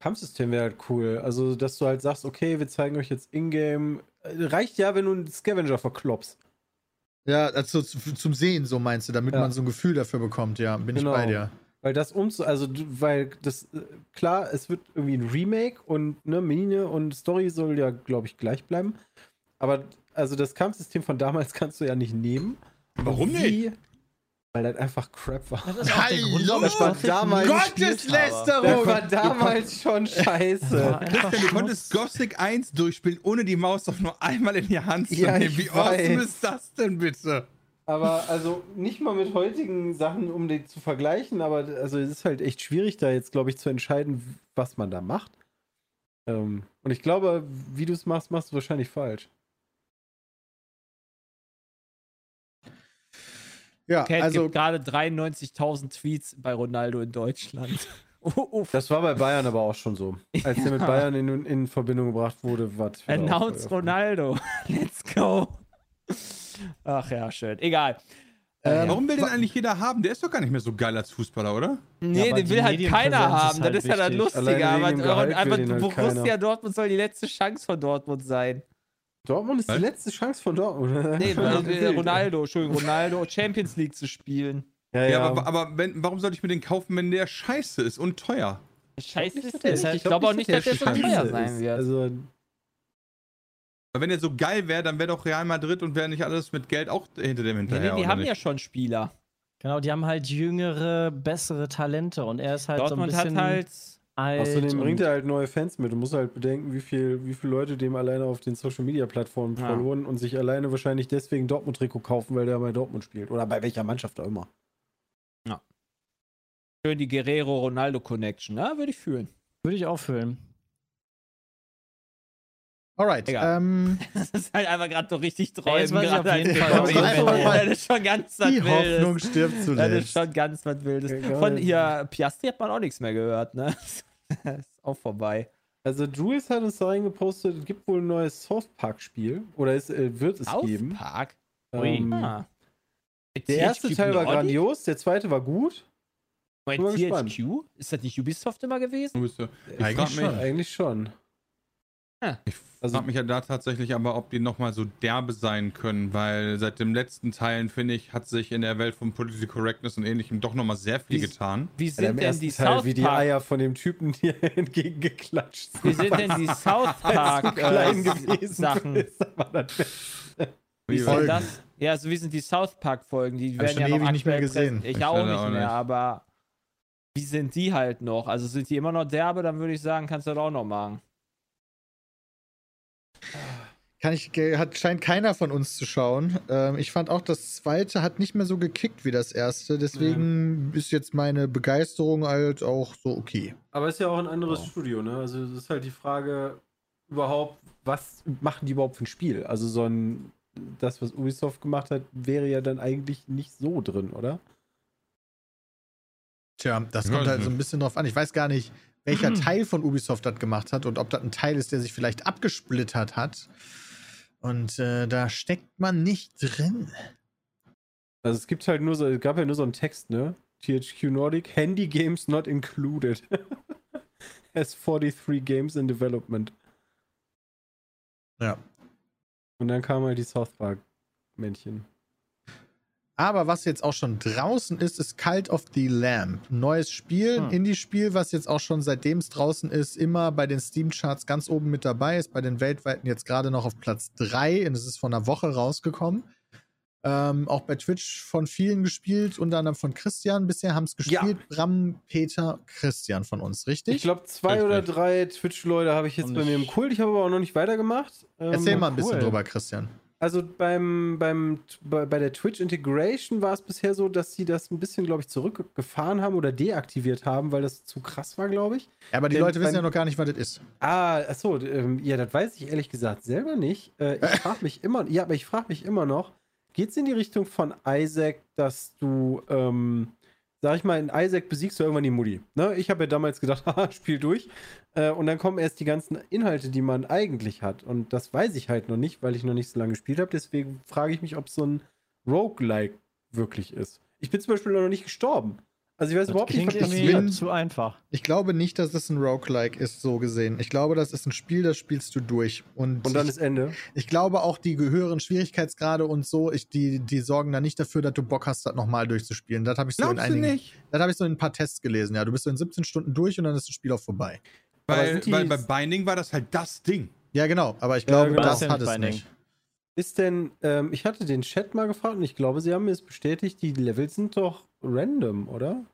Kampfsystem wäre halt cool. Also, dass du halt sagst, okay, wir zeigen euch jetzt Ingame. Reicht ja, wenn du einen Scavenger verklopst. Ja, also zu- zum Sehen, so meinst du, damit Ja. man so ein Gefühl dafür bekommt, ja, bin Genau. ich bei dir. Weil das umzu, also du- weil das äh, klar, es wird irgendwie ein Remake und ne Mine und Story soll ja, glaube ich, gleich bleiben. Aber also das Kampfsystem von damals kannst du ja nicht nehmen. Warum nicht? Weil das einfach Crap war. Das ist Hallo! ich Gothic Damals-. Gotteslästerung! Das war damals schon scheiße. Christian, du konntest Gothic 1 durchspielen, ohne die Maus doch nur einmal in die Hand zu Ja, nehmen. Wie awesome ist das denn bitte? Aber also nicht mal mit heutigen Sachen, um die zu vergleichen, aber also es ist halt echt schwierig, da jetzt, glaube ich, zu entscheiden, was man da macht. Ähm, und ich glaube, wie du es machst, machst du wahrscheinlich falsch. Ja, Cat also gibt gerade 93.000 Tweets bei Ronaldo in Deutschland. Uff. Das war bei Bayern aber auch schon so. Als der mit Ja. Bayern in, in Verbindung gebracht wurde, war auch Announce Ronaldo. Let's go. Ach ja, schön. Egal. Ähm, Warum will den eigentlich jeder haben? Der ist doch gar nicht mehr so geil als Fußballer, oder? Nee, aber den will halt keiner haben. halt das ist ja das wichtig. Lustige. Alleine Aber den halt Borussia keiner. Dortmund soll die letzte Chance von Dortmund sein. Dortmund ist Was? die letzte Chance von Dortmund. Nee, Ja, äh, Ronaldo, Entschuldigung, Ronaldo, Champions League zu spielen. Ja, Ja, ja. aber, aber wenn, warum sollte ich mir den kaufen, wenn der scheiße ist und teuer? Scheiße ist der nicht. ich Ich glaub glaube auch nicht, dass der schon scheiße teuer sein wird. Also, Weil wenn er so geil wäre, dann wäre doch Real Madrid und wäre nicht alles mit Geld auch hinter dem Nee, hinterher. nee, die oder haben nicht? ja schon Spieler. Genau, die haben halt jüngere, bessere Talente und er ist halt Dortmund so ein bisschen hat halt. alt. außerdem bringt er halt neue Fans mit. Du musst halt bedenken, wie viel, wie viele Leute dem alleine auf den Social Media Plattformen Ja. verloren und sich alleine wahrscheinlich deswegen Dortmund-Trikot kaufen, weil der bei Dortmund spielt. Oder bei welcher Mannschaft auch immer. Schön die Guerrero-Ronaldo-Connection, ne? Würde ich fühlen. Würde ich auch fühlen. Alright. Ähm, Das ist halt einfach gerade so richtig träumen. jetzt ich gerade auf jeden Fall, Das ist schon ganz was die Hoffnung Wildes. stirbt Das ist zuletzt. schon ganz was Wildes. Egal. Von hier, Piastri hat man auch nichts mehr gehört, ne? Das ist auch vorbei. Also Jules hat uns da reingepostet, es gibt wohl ein neues South Park-Spiel. Oder es äh, wird es South geben. Park? Ähm, Ah. Der erste THQ Teil war Nordic? grandios, der zweite war gut. Bin mal gespannt. THQ? Ist das nicht Ubisoft immer gewesen? Du bist, äh, ich Eigentlich schon. Eigentlich schon. Ich Also- frag mich ja da tatsächlich aber, ob die nochmal so derbe sein können, weil seit dem letzten Teilen, finde ich, hat sich in der Welt von Political Correctness und ähnlichem doch nochmal sehr viel Wie- getan. Wie Ja, sind im denn die Teil, South wie die Park? Eier von dem Typen dir entgegengeklatscht sind. Wie sind denn die South Park klein äh, gewesen Sachen? Beste. Wie ist Folgen. das? Ja, so wie sind die South Park Folgen? Die werden ja noch ewig nicht mehr gesehen. Ich, Ich auch nicht auch mehr, nicht. aber wie sind die halt noch? Also sind die immer noch derbe, dann würde ich sagen, kannst du das auch noch machen. Kann ich, hat, scheint keiner von uns zu schauen. Ähm, ich fand auch, das zweite hat nicht mehr so gekickt wie das erste. Deswegen ist jetzt meine Begeisterung halt auch so okay. Aber ist ja auch ein anderes Ja. Studio, ne? Also es ist halt die Frage überhaupt, was machen die überhaupt für ein Spiel? Also so ein, das, was Ubisoft gemacht hat, wäre ja dann eigentlich nicht so drin, oder? Tja, das kommt halt so ein bisschen drauf an. Ich weiß gar nicht, welcher Teil von Ubisoft das gemacht hat und ob das ein Teil ist, der sich vielleicht abgesplittert hat. Und äh, da steckt man nicht drin. Also es gibt halt nur so, es gab ja nur so einen Text, ne? THQ Nordic, Handy Games not included. Has 43 games in development. Ja. Und dann kam halt die South Park Männchen. Aber was jetzt auch schon draußen ist, ist Cult of the Lamb. Neues Spiel, ein Hm. Indie-Spiel, was jetzt auch schon seitdem es draußen ist, immer bei den Steam-Charts ganz oben mit dabei ist. Bei den weltweiten jetzt gerade noch auf Platz 3 und es ist vor einer Woche rausgekommen. Ähm, auch bei Twitch von vielen gespielt, unter anderem von Christian. Bisher haben es Ja. gespielt Bram, Peter, Christian von uns, richtig? Ich glaube, zwei Richtig. oder drei Twitch-Leute habe ich jetzt Und bei mir im Kult. Ich habe aber auch noch nicht weitergemacht. Ähm, Erzähl mal ein bisschen cool. drüber, Christian. Also beim, beim, bei, bei der Twitch Integration war es bisher so, dass sie das ein bisschen, glaube ich, zurückgefahren haben oder deaktiviert haben, weil das zu krass war, glaube ich. Ja, aber die Denn Leute wissen ja noch gar nicht, was das ist. Ah, achso, ähm, ja, das weiß ich ehrlich gesagt selber nicht. Äh, ich frage mich immer, ja, aber ich frage mich immer noch, geht es in die Richtung von Isaac, dass du, ähm, sag ich mal, in Isaac besiegst du irgendwann die Mutti. Ne? Ich habe ja damals gedacht, haha, spiel durch. Äh, und dann kommen erst die ganzen Inhalte, die man eigentlich hat. Und das weiß ich halt noch nicht, weil ich noch nicht so lange gespielt habe. Deswegen frage ich mich, ob so ein Roguelike wirklich ist. Ich bin zum Beispiel noch nicht gestorben. Also ich weiß Das überhaupt nicht, was ich irgendwie will- zu einfach. Ich glaube nicht, dass es ein Roguelike ist, so gesehen. Ich glaube, das ist ein Spiel, das spielst du durch. Und, Und dann ich, ist Ende. ich glaube auch, die höheren Schwierigkeitsgrade und so, ich, die, die sorgen da nicht dafür, dass du Bock hast, das nochmal durchzuspielen. Das habe ich, so in Glaubst du einigen- nicht? das hab ich so in ein paar Tests gelesen. Ja, du bist so in 17 Stunden durch und dann ist das Spiel auch vorbei. Weil, weil bei Binding war das halt das Ding. Ja, genau. Aber ich Ja, glaube, genau. das Das ja hat es Binding. nicht. Ist denn, ähm, ich hatte den Chat mal gefragt und ich glaube, sie haben mir es bestätigt, die Levels sind doch random, oder?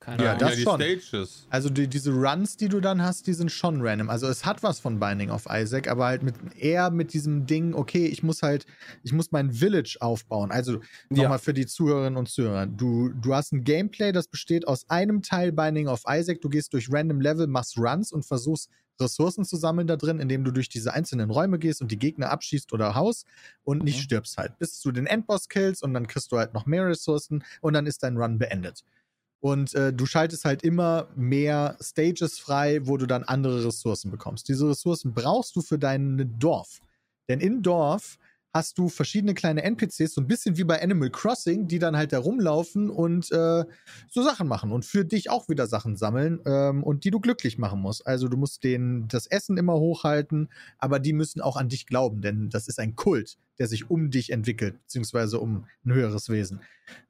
Keine Ja, Ahnung. das die schon. Stages. Also die, diese Runs, die du dann hast, die sind schon random. Also es hat was von Binding of Isaac, aber halt mit eher mit diesem Ding, okay, ich muss halt, ich muss mein Village aufbauen. Also Ja. nochmal für die Zuhörerinnen und Zuhörer. Du, du hast ein Gameplay, das besteht aus einem Teil Binding of Isaac. Du gehst durch random Level, machst Runs und versuchst Ressourcen zu sammeln da drin, indem du durch diese einzelnen Räume gehst und die Gegner abschießt oder haust und nicht Mhm. stirbst halt. Bis du den Endboss killst und dann kriegst du halt noch mehr Ressourcen und dann ist dein Run beendet. Und äh, du schaltest halt immer mehr Stages frei, wo du dann andere Ressourcen bekommst. Diese Ressourcen brauchst du für dein Dorf. Denn im Dorf hast du verschiedene kleine NPCs, so ein bisschen wie bei Animal Crossing, die dann halt da rumlaufen und äh, so Sachen machen und für dich auch wieder Sachen sammeln ähm, und die du glücklich machen musst. Also du musst denen das Essen immer hochhalten, aber die müssen auch an dich glauben, denn das ist ein Kult, der sich um dich entwickelt, beziehungsweise um ein höheres Wesen.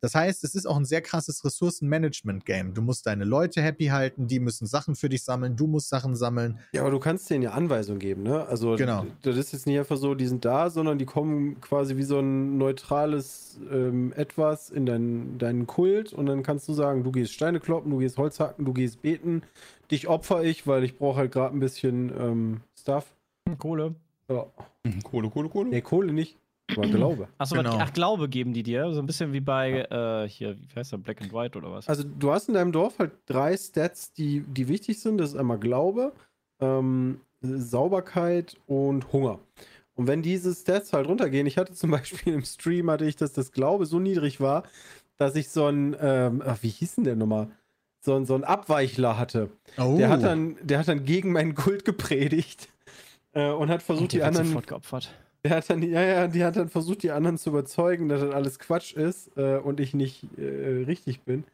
Das heißt, es ist auch ein sehr krasses Ressourcenmanagement-Game. Du musst deine Leute happy halten, die müssen Sachen für dich sammeln, du musst Sachen sammeln. Ja, aber du kannst denen ja Anweisungen geben, ne? Also Genau. das ist jetzt nicht einfach so, die sind da, sondern die kommen quasi wie so ein neutrales ähm, Etwas in deinen, deinen Kult und dann kannst du sagen, du gehst Steine kloppen, du gehst Holz hacken, du gehst beten, dich opfer ich, weil ich brauche halt gerade ein bisschen ähm, Stuff. Kohle. Ja. Hm, Kohle, Kohle, Kohle. Nee, Kohle nicht, aber Glaube. Achso, Genau. ach, Glaube geben die dir. So ein bisschen wie bei, äh, hier, wie heißt der, Black and White oder was? Also du hast in deinem Dorf halt drei Stats, die, die wichtig sind. Das ist einmal Glaube, ähm, Sauberkeit und Hunger. Und wenn diese Stats halt runtergehen, ich hatte zum Beispiel im Stream, hatte ich, dass das Glaube so niedrig war, dass ich so ein, ähm, ach, wie hieß denn der nochmal? So ein, so ein Abweichler hatte. Oh. Der, hat dann, der hat dann gegen meinen Kult gepredigt äh, und hat versucht, Und die anderen sofort geopfert. der hat dann, ja, ja, die hat dann versucht, die anderen zu überzeugen, dass das alles Quatsch ist äh, und ich nicht äh, richtig bin.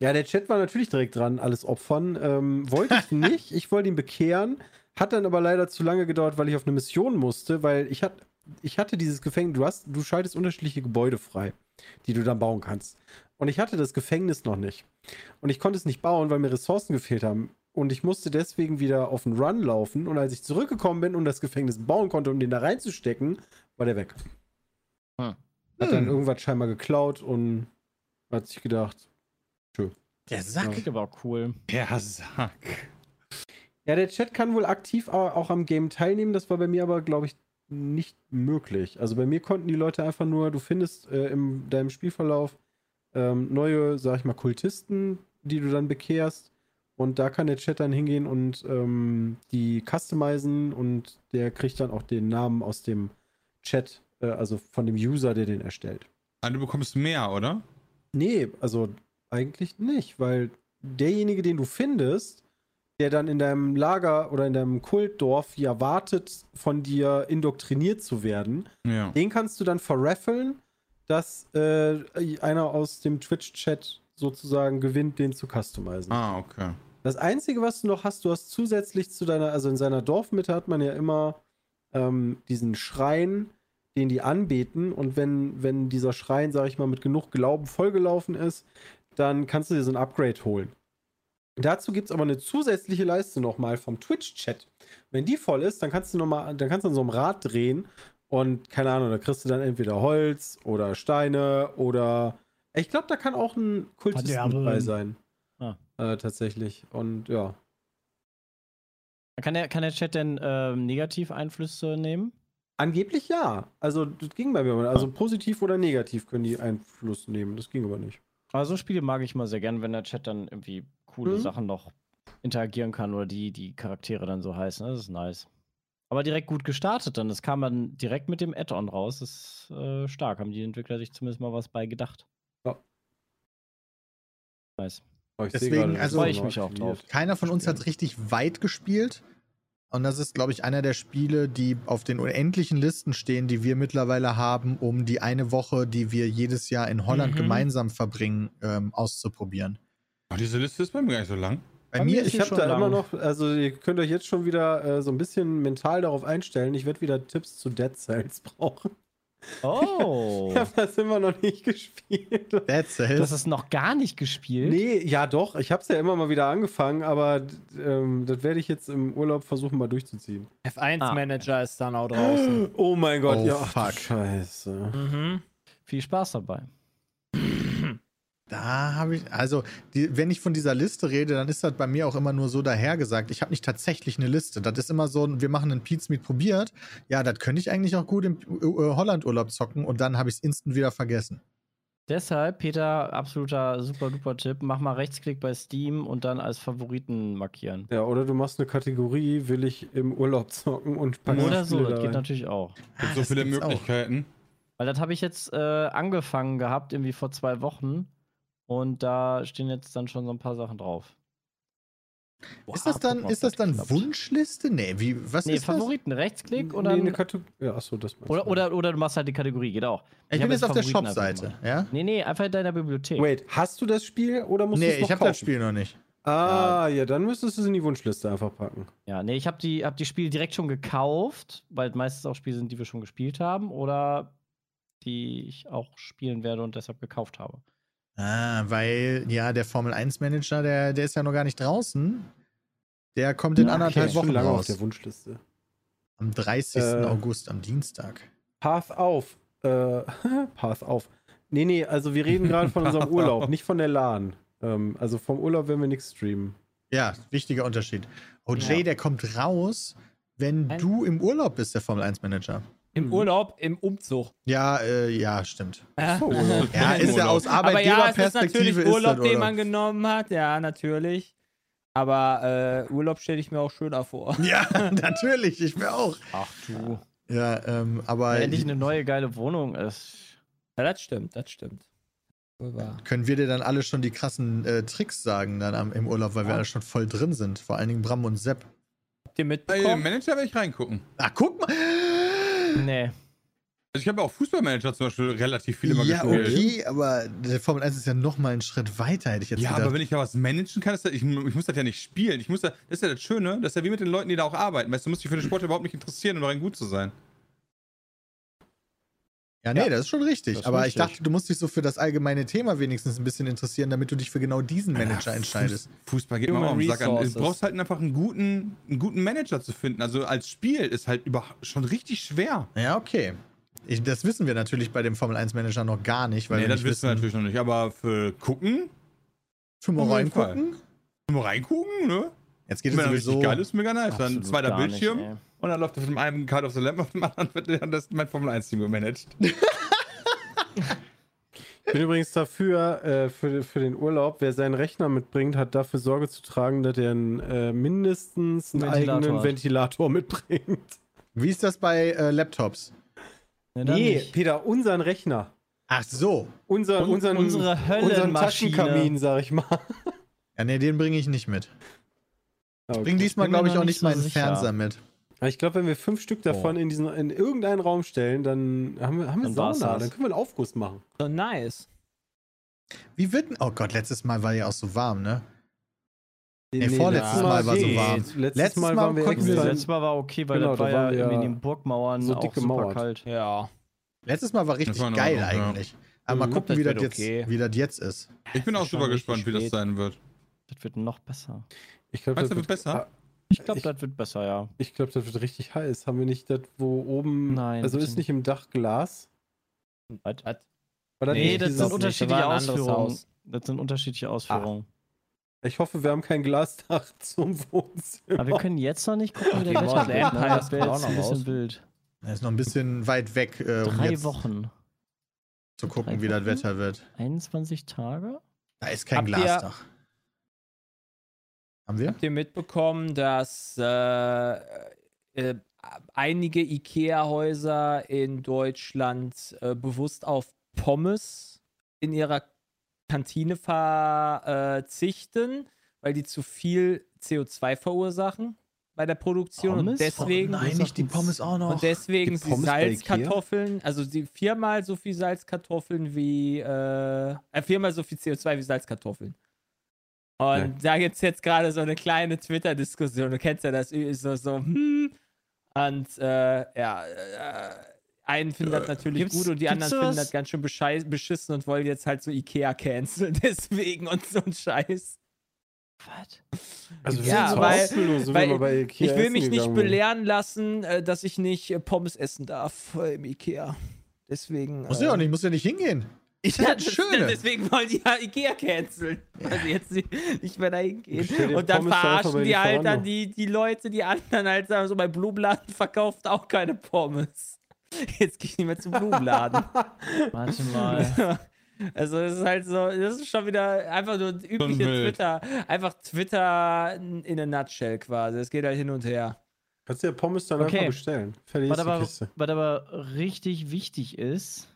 Ja, der Chat war natürlich direkt dran, alles opfern. Ähm, wollte ich nicht. Ich wollte ihn bekehren. Hat dann aber leider zu lange gedauert, weil ich auf eine Mission musste, weil ich, hat, ich hatte dieses Gefängnis. Du, hast, du schaltest unterschiedliche Gebäude frei, die du dann bauen kannst. Und ich hatte das Gefängnis noch nicht. Und ich konnte es nicht bauen, weil mir Ressourcen gefehlt haben. Und ich musste deswegen wieder auf den Run laufen. Und als ich zurückgekommen bin und das Gefängnis bauen konnte, um den da reinzustecken, war der weg. Hm. Hat dann Hm. irgendwas scheinbar geklaut und hat sich gedacht. Der Sack. Aber auch cool. Der Sack. Ja, der Chat kann wohl aktiv au- auch am Game teilnehmen. Das war bei mir aber, glaube ich, nicht möglich. Also bei mir konnten die Leute einfach nur, du findest äh, in deinem Spielverlauf ähm, neue, sag ich mal, Kultisten, die du dann bekehrst. Und da kann der Chat dann hingehen und ähm, die customizen und der kriegt dann auch den Namen aus dem Chat, äh, also von dem User, der den erstellt. Ah, du bekommst mehr, oder? Nee, also eigentlich nicht, weil derjenige, den du findest, der dann in deinem Lager oder in deinem Kultdorf ja wartet, von dir indoktriniert zu werden, Ja. den kannst du dann verraffeln, dass äh, einer aus dem Twitch-Chat sozusagen gewinnt, den zu customizen. Ah, okay. Das Einzige, was du noch hast, du hast zusätzlich zu deiner, also in seiner Dorfmitte hat man ja immer ähm, diesen Schrein, den die anbeten. Und wenn, wenn dieser Schrein, sag ich mal, mit genug Glauben vollgelaufen ist, dann kannst du dir so ein Upgrade holen. Dazu gibt es aber eine zusätzliche Leiste nochmal vom Twitch-Chat. Wenn die voll ist, dann kannst du nochmal, dann kannst du an so einem Rad drehen und keine Ahnung, da kriegst du dann entweder Holz oder Steine oder ich glaube, da kann auch ein Kultist mit bei sein. Ah. Äh, tatsächlich. Und ja. Kann der, kann der Chat denn ähm, Negativ-Einflüsse nehmen? Angeblich ja. Also das ging bei mir. mal. Also positiv oder negativ können die Einfluss nehmen. Das ging aber nicht. Also so Spiele mag ich mal sehr gern, wenn der Chat dann irgendwie coole Mhm. Sachen noch interagieren kann oder die, die Charaktere dann so heißen. Das ist nice. Aber direkt gut gestartet dann. Das kam dann direkt mit dem Add-on raus. Das ist äh, stark. Haben die Entwickler sich zumindest mal was bei gedacht. Ja. Nice. Aber ich Deswegen, gerade, also- ich mich auch drauf. Keiner von uns hat richtig weit gespielt. Und das ist, glaube ich, einer der Spiele, die auf den unendlichen Listen stehen, die wir mittlerweile haben, um die eine Woche, die wir jedes Jahr in Holland Mhm. gemeinsam verbringen, ähm, auszuprobieren. Ach, diese Liste ist bei mir gar nicht so lang. Bei, Bei mir Ich habe schon da lang. immer noch, also ihr könnt euch jetzt schon wieder äh, so ein bisschen mental darauf einstellen. Ich werde wieder Tipps zu Dead Cells brauchen. Oh. Ich habe das immer noch nicht gespielt. Dead Cells. Das ist noch gar nicht gespielt. Nee, ja doch. Ich habe es ja immer mal wieder angefangen, aber ähm, das werde ich jetzt im Urlaub versuchen mal durchzuziehen. F1-Manager ist dann auch draußen. Oh mein Gott, Oh, ja. fuck. Scheiße. Mhm. Viel Spaß dabei. Da habe ich, also, die, wenn ich von dieser Liste rede, dann ist das bei mir auch immer nur so dahergesagt. Ich habe nicht tatsächlich eine Liste. Das ist immer so, ein- wir machen einen Pizza Meet probiert. Ja, das könnte ich eigentlich auch gut im äh, Holland-Urlaub zocken und dann habe ich es instant wieder vergessen. Deshalb, Peter, absoluter super duper Tipp. Mach mal Rechtsklick bei Steam und dann als Favoriten markieren. Ja, oder du machst eine Kategorie, will ich im Urlaub zocken und packst Oder so, das da geht natürlich auch. Gibt Ah, so viele gibt's auch. Möglichkeiten. Weil das habe ich jetzt äh, angefangen gehabt, irgendwie vor zwei Wochen. Und da stehen jetzt dann schon so ein paar Sachen drauf. Ist das dann, ist das das dann klappt. Wunschliste? Nee, wie, was Nee, ist das? Favoriten, Rechtsklick und nee, eine Kategorie. Ja, achso, das oder, du. oder, oder du machst halt die Kategorie, geht auch. Ich, Ich bin jetzt auf der Shop-Seite, ja? Nee, nee, einfach in deiner Bibliothek. Wait, hast du das Spiel oder musst du Nee, es noch ich habe das Spiel noch nicht. Ah, ja. dann müsstest du es in die Wunschliste einfach packen. Ja, nee, ich habe die, hab die Spiele direkt schon gekauft, weil meistens auch Spiele sind, die wir schon gespielt haben oder die ich auch spielen werde und deshalb gekauft habe. Ah, weil, ja, der Formel 1 Manager, der, der ist ja noch gar nicht draußen. Der kommt in Ja, anderthalb ist schon Wochen lange auf raus. der Wunschliste. Am 30. Äh. August, am Dienstag. Path auf. Äh, Path auf. Nee, nee, also wir reden gerade von unserem Urlaub, auf. nicht von der LAN. Ähm, also vom Urlaub werden wir nichts streamen. Ja, wichtiger Unterschied. OJ, Ja. der kommt raus, wenn Ein- du im Urlaub bist, der Formel 1 Manager. Im Urlaub, im Umzug. Ja, äh, ja, stimmt. Ja. So, Ja, ist ja aus Aber ja, es ist Arbeitgeberperspektive natürlich ist Urlaub, das den man genommen hat. Ja, natürlich. Aber äh, Urlaub stelle ich mir auch schöner vor. Ja, natürlich, ich mir auch. Ach du. Ja, ähm, aber Weil endlich eine neue geile Wohnung ist. Ja, das stimmt, das stimmt. Können wir dir dann alle schon die krassen äh, Tricks sagen dann am, im Urlaub, weil wir Ja. alle schon voll drin sind. Vor allen Dingen Bram und Sepp. Habt ihr Bei dem mitbekommen? Manager werde ich reingucken. Ah, guck mal. Nee. Also ich habe auch Fußballmanager zum Beispiel relativ viele mal ja, gespielt. okay, aber der Formel 1 ist ja noch mal einen Schritt weiter, hätte ich jetzt Ja, gedacht. aber wenn ich da was managen kann, ist das, ich, ich muss das ja nicht spielen. Ich muss da, das ist ja das Schöne, das ist ja wie mit den Leuten, die da auch arbeiten. Weißt du, du musst dich für den Sport überhaupt nicht interessieren, um darin gut zu sein. Ja, nee, Ja, das ist schon richtig. ist aber ich richtig. dachte, du musst dich so für das allgemeine Thema wenigstens ein bisschen interessieren, damit du dich für genau diesen Manager Ja, entscheidest. Fuß- Fußball geht auch am Sack an. Du brauchst halt einfach einen guten, einen guten Manager zu finden. Also als Spiel ist halt über, schon richtig schwer. Ja, okay. Ich, das wissen wir natürlich bei dem Formel 1 Manager noch gar nicht, weil nee, wir das nicht wissen wir natürlich noch nicht. Aber für gucken, Für mal Auf reingucken. mal reingucken, ne? Jetzt geht es sowieso. richtig geil ist, mega nice. Dann zweiter gar nicht, Bildschirm ey. und dann läuft auf dem einen Card of the Lamp, auf dem anderen wird dann das mein Formel 1 Team gemanagt. Ich bin übrigens dafür, äh, für, für den Urlaub, wer seinen Rechner mitbringt, hat dafür Sorge zu tragen, dass er einen, äh, mindestens einen Ventilator eigenen hat. Ventilator mitbringt. Wie ist das bei äh, Laptops? Nee, dann Nee, nicht. Peter, unseren Rechner. Ach so. Unser, Un- unseren, unsere unseren Höllenmaschine. Taschenkamin, sag ich mal. Ja, nee, den bringe ich nicht mit. Okay. Bring diesmal, glaube ich, auch nicht nicht so meinen sicher. Fernseher mit. Aber Ich glaube, wenn wir fünf Stück davon in, diesen, in irgendeinen Raum stellen, dann haben wir, haben wir Dann Sauna. Dann können wir einen Aufguss machen. So nice. Wie wird denn. Oh Gott, letztes Mal war ja auch so warm, ne? Nee, Nee, vorletztes Mal war so geht. warm. Letztes, Letztes Mal Mal waren wir konnten Das wir- extra. letzte Mal war okay, weil Genau, das war ja irgendwie in ja den Burgmauern so auch dick super gemauert. kalt. Ja. Letztes Mal war richtig war geil Ordnung, ja. eigentlich. Aber mal Mhm, gucken, das wie das, wird jetzt, okay. wie das jetzt ist. Ich bin auch super gespannt, wie das sein wird. Das wird noch besser. Ich glaube, Meinst das, du, wird besser? Ah, Ich glaube, das wird besser, ja. Ich glaube, das wird richtig heiß. Haben wir nicht das, wo oben. Nein, Also ist nicht im Dach Glas? Was? Das Nee, das sind unterschiedliche ein Ausführungen. Das sind unterschiedliche Ausführungen. Ich hoffe, wir haben kein Glasdach zum Wohnzimmer. Aber wir können jetzt noch nicht gucken, wie Die der Wetter Ne? Das wäre kommt jetzt auch ein noch bisschen raus. wild. Er ist noch ein bisschen weit weg, äh, um Drei jetzt Wochen. zu gucken, Drei wie das Wochen? Wetter wird. 21 Tage? Da ist kein Habt ihr- Glasdach. Haben wir? Habt ihr mitbekommen, dass äh, äh, einige IKEA-Häuser in Deutschland äh, bewusst auf Pommes in ihrer Kantine verzichten, weil die zu viel CO2 verursachen? bei der Produktion und Pommes? deswegen Oh nein, nicht die Pommes auch noch. und deswegen Die Salzkartoffeln, also sie viermal so viel Salzkartoffeln wie äh, äh viermal so viel CO2 wie Salzkartoffeln. Und Ja. da gibt es jetzt gerade so eine kleine Twitter-Diskussion. Du kennst ja das so, so hm. Und äh, ja, äh, einen finden das natürlich Gibt's- gut und die anderen finden das ganz schön beschissen und wollen jetzt halt so Ikea canceln. Deswegen und so ein Scheiß. Was? Also wir Ja, sind so weil- ausgelost, so wie weil wir bei Ikea ich will mich nicht belehren lassen, äh, dass ich nicht äh, Pommes essen darf äh, im Ikea. Deswegen. Muss äh, ja auch nicht, muss ja nicht hingehen. Ich, ja ja, das das, Schöne. deswegen wollen die ja Ikea canceln. Also jetzt nicht nicht mehr dahin gehen. Und dann Pommes verarschen bei die halt dann die, die Leute, die anderen halt sagen, so mein Blumenladen verkauft auch keine Pommes. Jetzt gehe ich nicht mehr zum Blumenladen. Warte mal. Also es ist halt so, das ist schon wieder einfach nur übliche. Twitter, einfach Twitter in a nutshell quasi. Es geht halt hin und her. Kannst du ja Pommes dann Okay. einfach bestellen. Fertig Was ist aber, was aber richtig wichtig ist,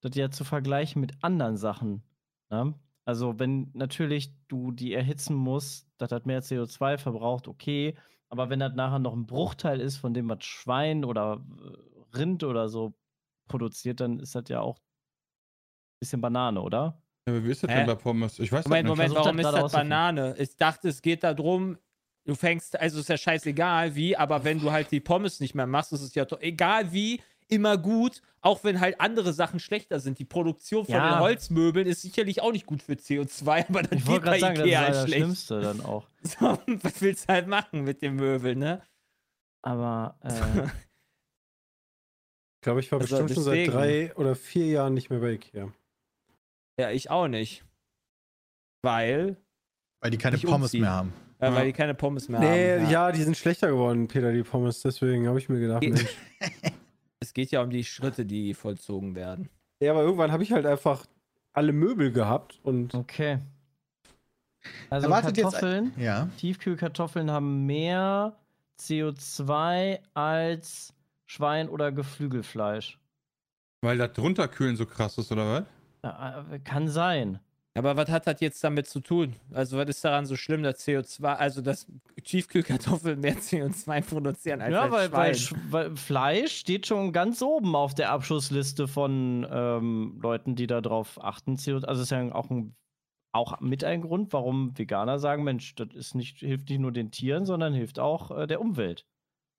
das ja zu vergleichen mit anderen Sachen. Ne? Also, wenn natürlich du die erhitzen musst, das hat mehr CO2 verbraucht, okay. Aber wenn das nachher noch ein Bruchteil ist von dem, was Schwein oder äh, Rind oder so produziert, dann ist das ja auch ein bisschen Banane, oder? Ja, wie ist das Hä? denn bei Pommes? Ich weiß Moment, nicht. Moment, versuch warum ist das. Banane? Ich dachte, es geht darum, du fängst, also ist ja scheißegal wie, aber wenn du halt die Pommes nicht mehr machst, ist es ja to- egal wie, immer gut, auch wenn halt andere Sachen schlechter sind. Die Produktion von Ja. den Holzmöbeln ist sicherlich auch nicht gut für CO2, aber das Ich geht bei sagen, das ist Ikea ja halt das schlecht. Schlimmste dann auch. So, was willst du halt machen mit dem Möbel, ne? Aber äh, Ich glaube, ich war Also bestimmt schon seit drei oder vier Jahren nicht mehr bei Ikea. Ja, ich auch nicht. Weil, Weil die keine Pommes umziehen. mehr haben. Ja. weil die keine Pommes mehr Nee, haben. ja. die sind schlechter geworden, Peter, die Pommes. Deswegen habe ich mir gedacht, Mensch. Es geht ja um die Schritte, die vollzogen werden. Ja, aber irgendwann habe ich halt einfach alle Möbel gehabt und okay. Also Erwartet jetzt- Kartoffeln. Ja. Tiefkühlkartoffeln haben mehr CO2 als Schwein- oder Geflügelfleisch. Weil das runterkühlen so krass ist, oder was? Ja, äh, kann sein. Aber was hat das jetzt damit zu tun? Also, was ist daran so schlimm, dass CO2, also dass Tiefkühlkartoffeln mehr CO2 produzieren als ja, ein weil, weil, weil Fleisch steht schon ganz oben auf der Abschussliste von ähm, Leuten, die da drauf achten. CO also ist ja auch, ein, auch mit ein Grund, warum Veganer sagen, Mensch, das ist nicht, hilft nicht nur den Tieren, sondern hilft auch äh, der Umwelt.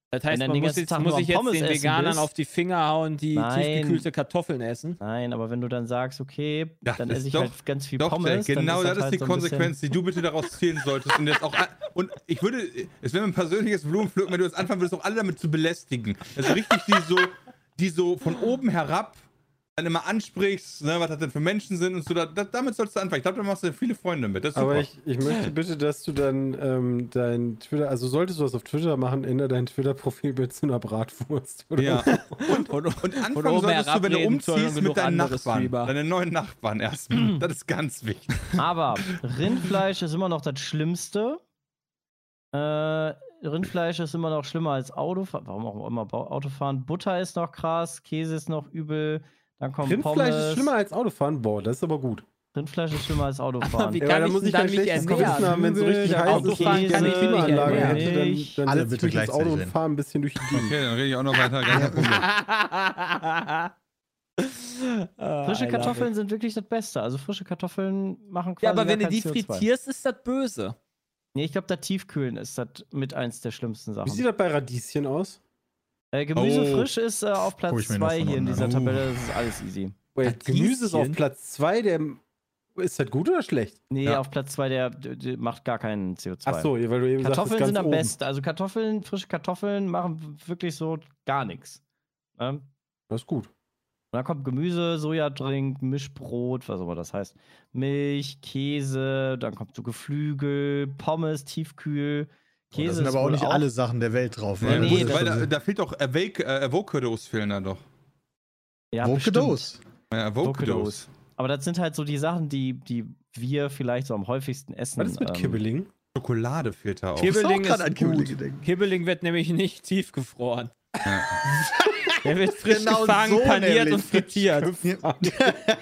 Das heißt, du man den muss jetzt, muss ich jetzt Pommes den essen Veganern bist. auf die Finger hauen, die Nein. tiefgekühlte Kartoffeln essen? Nein, aber wenn du dann sagst, okay, Ja, dann das esse ich doch- halt ganz viel Doch, Pommes. Genau das ist halt die so Konsequenz, die du bitte daraus ziehen solltest. Und jetzt auch. Und ich würde, es wäre mir ein persönliches Blumenpflücken, wenn du jetzt anfangen würdest, auch alle damit zu belästigen. Also richtig, die so, die so von oben herab dann immer ansprichst, ne, was das denn für Menschen sind und so. Da, da, damit sollst du anfangen. Ich glaube, da machst du viele Freunde mit. Das ist Aber super. ich, ich möchte bitte, dass du dann ähm, dein Twitter, also solltest du was auf Twitter machen, ändere dein Twitter-Profilbild zu einer Bratwurst. Oder ja. so. Und, und, und anfangen oben solltest du, wenn du umziehst, mit deinen Nachbarn. Streamer. Deine neuen Nachbarn erstmal. das ist ganz wichtig. Aber Rindfleisch ist immer noch das Schlimmste. Äh, Rindfleisch ist immer noch schlimmer als Autofahren. Warum auch immer Autofahren? Butter ist noch krass, Käse ist noch übel. Dann kommt Rindfleisch Pommes. ist schlimmer als Autofahren. Boah, das ist aber gut. Rindfleisch ist schlimmer als Autofahren. wie Ja, kann da ich muss ich dann mich ernähren? Gewissen haben, wenn es so richtig heiß ist kann eine ich nicht Klimaanlage hätte, dann, dann Alle setze ich bitte ins Auto und fahre ein bisschen durch die Gegend. Okay, dann rede ich auch noch weiter. Gar Frische Kartoffeln sind wirklich das Beste. Also frische Kartoffeln machen quasi Ja, aber gar wenn du die CO2. frittierst, ist das böse. Nee, ich glaube, das Tiefkühlen ist das mit eins der schlimmsten Wie Sachen. sieht das bei Radieschen aus? Äh, Gemüse Oh. frisch ist äh, auf Platz ich mir nur 2 von hier in dieser. Tabelle. Das ist alles easy. Wait, Gemüse ist auf? Platz 2, der. Ist das gut oder schlecht? Nee, Ja. auf Platz 2, der, der, macht gar keinen CO2. Ach so, weil du eben Kartoffeln sagst, sind am besten. Also Kartoffeln, frische Kartoffeln machen wirklich so gar nichts. Ähm, Das ist gut. Und dann kommt Gemüse, Sojadrink, Mischbrot, was auch immer das heißt. Milch, Käse, dann kommt so Geflügel, Pommes, Tiefkühl. Oh, Käse da sind aber auch wohl nicht alle Sachen der Welt drauf. Nee, weil nee, ja weil da, da fehlt doch Awake, äh, Avocados fehlen da doch. Ja, Avocados. Ja, Avocados. Aber das sind halt so die Sachen, die, die wir vielleicht so am häufigsten essen. Was ist mit ähm, Kibbeling? Schokolade fehlt da auch. Kibbel- Kibbeling Ich muss auch ist an Kibbeling. Kibbeling wird nämlich nicht tiefgefroren. Ja. Der wird frisch Genau gefangen, so paniert und frittiert.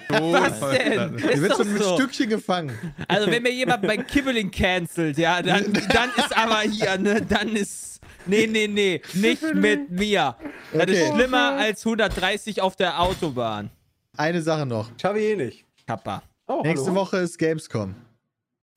Was denn? Ist wird so mit so. Stückchen gefangen. Also wenn mir jemand bei Kibbeling cancelt, ja, dann, dann ist aber hier, ne, dann ist, Nee, nee, nee, nicht mit mir. Das ist Okay. schlimmer als 130 auf der Autobahn. Eine Sache noch. Schaffe ich eh nicht. Kappa. Oh, Nächste hallo. Woche ist Gamescom.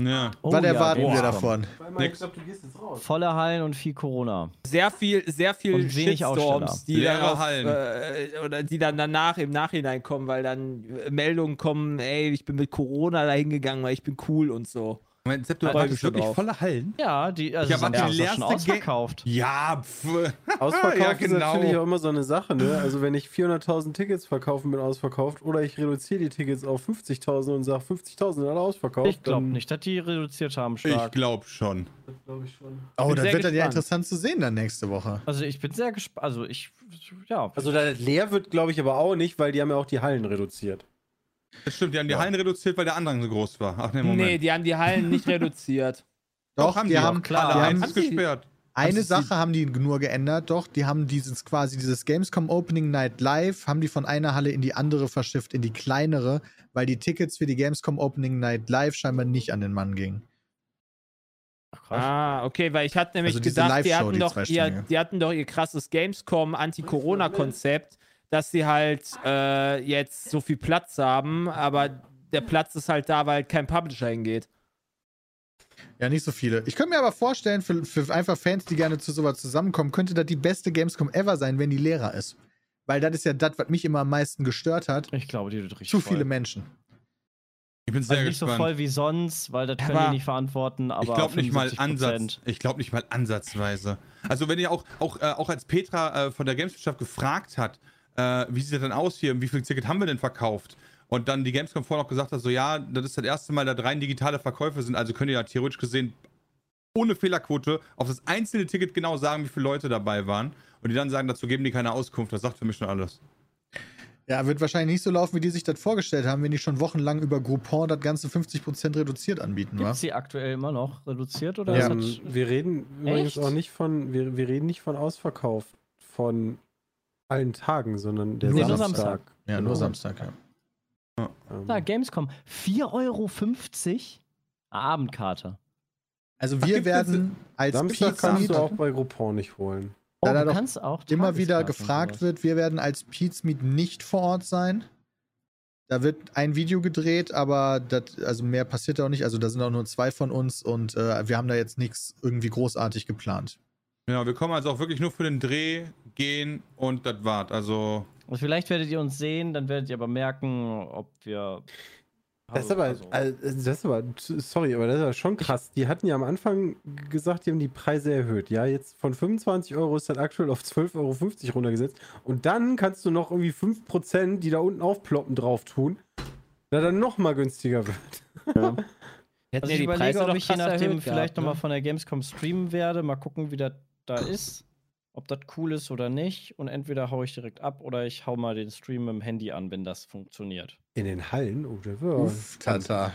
Ja. Oh Was ja, erwarten wir Gamescom. davon? Weil man- Nix. Ich glaube, du gehst jetzt raus. Volle Hallen und viel Corona. Sehr viel, sehr viel Und Shitstorms, die darauf, Hallen. äh, oder die dann danach im Nachhinein kommen, weil dann äh, Meldungen kommen, ey, ich bin mit Corona da hingegangen, weil ich bin cool und so. Moment, Sepp, du mich schon wirklich drauf. volle Hallen? Ja, die also Ja, sind aber die ja, schon leerste ausverkauft. Ja, pff. Ausverkauft Ja, ist genau. natürlich auch immer so eine Sache, ne? Also wenn ich 400.000 Tickets verkaufen bin ausverkauft oder ich reduziere die Tickets auf 50.000 und sage 50.000 sind alle ausverkauft. Ich glaube nicht, dass die reduziert haben Ich stark. glaube schon. Das glaube ich schon. Oh, Bin das wird dann ja gespannt. interessant zu sehen dann nächste Woche. Also ich bin sehr gespannt. Also ich, ja. Also da leer wird, glaube ich, aber auch nicht, weil die haben ja auch die Hallen reduziert. Das stimmt, die haben die Hallen reduziert, weil der Andrang so groß war. Ach nee, Moment. Nee, die haben die Hallen nicht reduziert. Doch, haben die die haben, auch, klar. die Alle haben eins gesperrt. eine Sache haben die nur geändert, doch, die haben dieses quasi dieses Gamescom Opening Night Live, haben die von einer Halle in die andere verschifft, in die kleinere, weil die Tickets für die Gamescom Opening Night Live scheinbar nicht an den Mann gingen. Ach, krass. Ah, okay, weil ich hatte nämlich Also gedacht, die hatten, die doch ihr, die hatten doch ihr krasses Gamescom Anti-Corona-Konzept, dass sie halt äh, jetzt so viel Platz haben, aber der Platz ist halt da, weil kein Publisher hingeht. Ja, nicht so viele. Ich könnte mir aber vorstellen, für, für einfach Fans, die gerne zu sowas zusammenkommen, könnte das die beste Gamescom ever sein, wenn die leerer ist. Weil das ist ja das, was mich immer am meisten gestört hat. Ich glaube, die wird richtig Zu voll. viele Menschen. Ich bin sehr Also nicht so gespannt. voll wie sonst, weil das können Aber die nicht verantworten, aber ich glaube nicht mal 75%. Ansatz. Ich glaube nicht mal ansatzweise. Also wenn ihr auch, auch, äh, auch als Petra äh, von der Gameswirtschaft gefragt hat, äh, wie sieht das denn aus hier, wie viel Ticket haben wir denn verkauft? Und dann die Gamescom vorher noch gesagt hat, so ja, das ist das erste Mal, dass rein digitale Verkäufe sind, also könnt ihr ja theoretisch gesehen ohne Fehlerquote auf das einzelne Ticket genau sagen, wie viele Leute dabei waren. Und die dann sagen, dazu geben die keine Auskunft. Das sagt für mich schon alles. Ja, wird wahrscheinlich nicht so laufen, wie die sich das vorgestellt haben, wenn die schon wochenlang über Groupon das ganze 50% reduziert anbieten? Gibt sie aktuell immer noch reduziert oder Ja. ist Ähm, das- wir reden übrigens Echt? auch nicht von, wir, wir reden nicht von Ausverkauf von allen Tagen, sondern der Nur Samstag. Samstag. Ja, nur Genau. Samstag, ja. Ähm, Da, Gamescom. 4,50 Euro? Abendkarte. Also wir werden als Samstag kannst Pizza du auch bei Groupon nicht holen. Oh, Da du kannst auch immer wieder gefragt wird, wir werden als Pete's Meet nicht vor Ort sein. Da wird ein Video gedreht, aber das, also mehr passiert da auch nicht. Also da sind auch nur zwei von uns und äh, wir haben da jetzt nichts irgendwie großartig geplant. Ja, wir kommen also auch wirklich nur für den Dreh, gehen und das war's. Also Und vielleicht werdet ihr uns sehen, dann werdet ihr aber merken, ob wir. Das ist aber, also- also, das ist aber, sorry, aber das ist aber schon krass. Die hatten ja am Anfang gesagt, die haben die Preise erhöht. Ja, jetzt von 25 Euro ist das aktuell auf 12,50 Euro runtergesetzt. Und dann kannst du noch irgendwie 5%, die da unten aufploppen, drauf tun, da dann nochmal günstiger wird. Hätten Also ja ich die überlege, Preise ob ich je nachdem erhöht vielleicht gehabt, nochmal ne? von der Gamescom streamen werde. Mal gucken, wie das da ist. Ob das cool ist oder nicht. Und entweder haue ich direkt ab oder ich hau mal den Stream mit dem Handy an, wenn das funktioniert. In den Hallen? Oh, das war Uff, tata.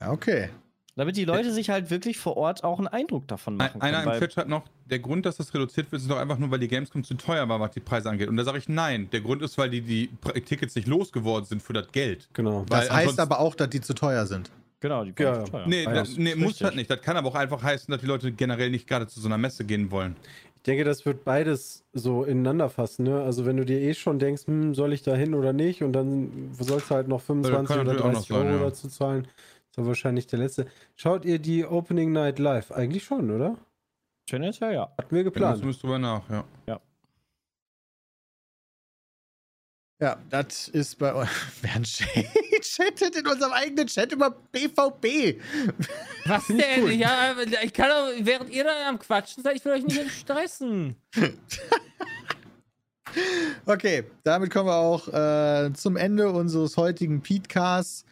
Ja, okay. Damit die Leute sich halt wirklich vor Ort auch einen Eindruck davon machen Einer können. im Chat hat noch, der Grund, dass das reduziert wird, ist doch einfach nur, weil die Gamescom zu teuer war, was die Preise angeht. Und da sage ich nein. Der Grund ist, weil die, die Tickets nicht losgeworden sind für das Geld. Genau. Das Weil heißt ansonsten- aber auch, dass die zu teuer sind. Genau, die Ja, waren zu teuer. Nee, Ah, ja, das, nee muss halt nicht. Das kann aber auch einfach heißen, dass die Leute generell nicht gerade zu so einer Messe gehen wollen. Ich denke, das wird beides so ineinander fassen. Ne? Also wenn du dir eh schon denkst, hm, soll ich da hin oder nicht, und dann sollst du halt noch 25 kann oder natürlich auch 30 noch sein, Euro ja. dazu zahlen, ist dann wahrscheinlich der letzte. Schaut ihr die Opening Night live? Eigentlich schon, oder? Tendenziell ja. Hatten wir Das geplant. müsst drüber nach, ja. Ja, das ist bei euch. Wer ein chattet in unserem eigenen Chat über BVB. Was denn? Ja, ich kann doch, während ihr da am Quatschen seid, ich will euch nicht stressen. Okay, damit kommen wir auch äh, zum Ende unseres heutigen Podcasts.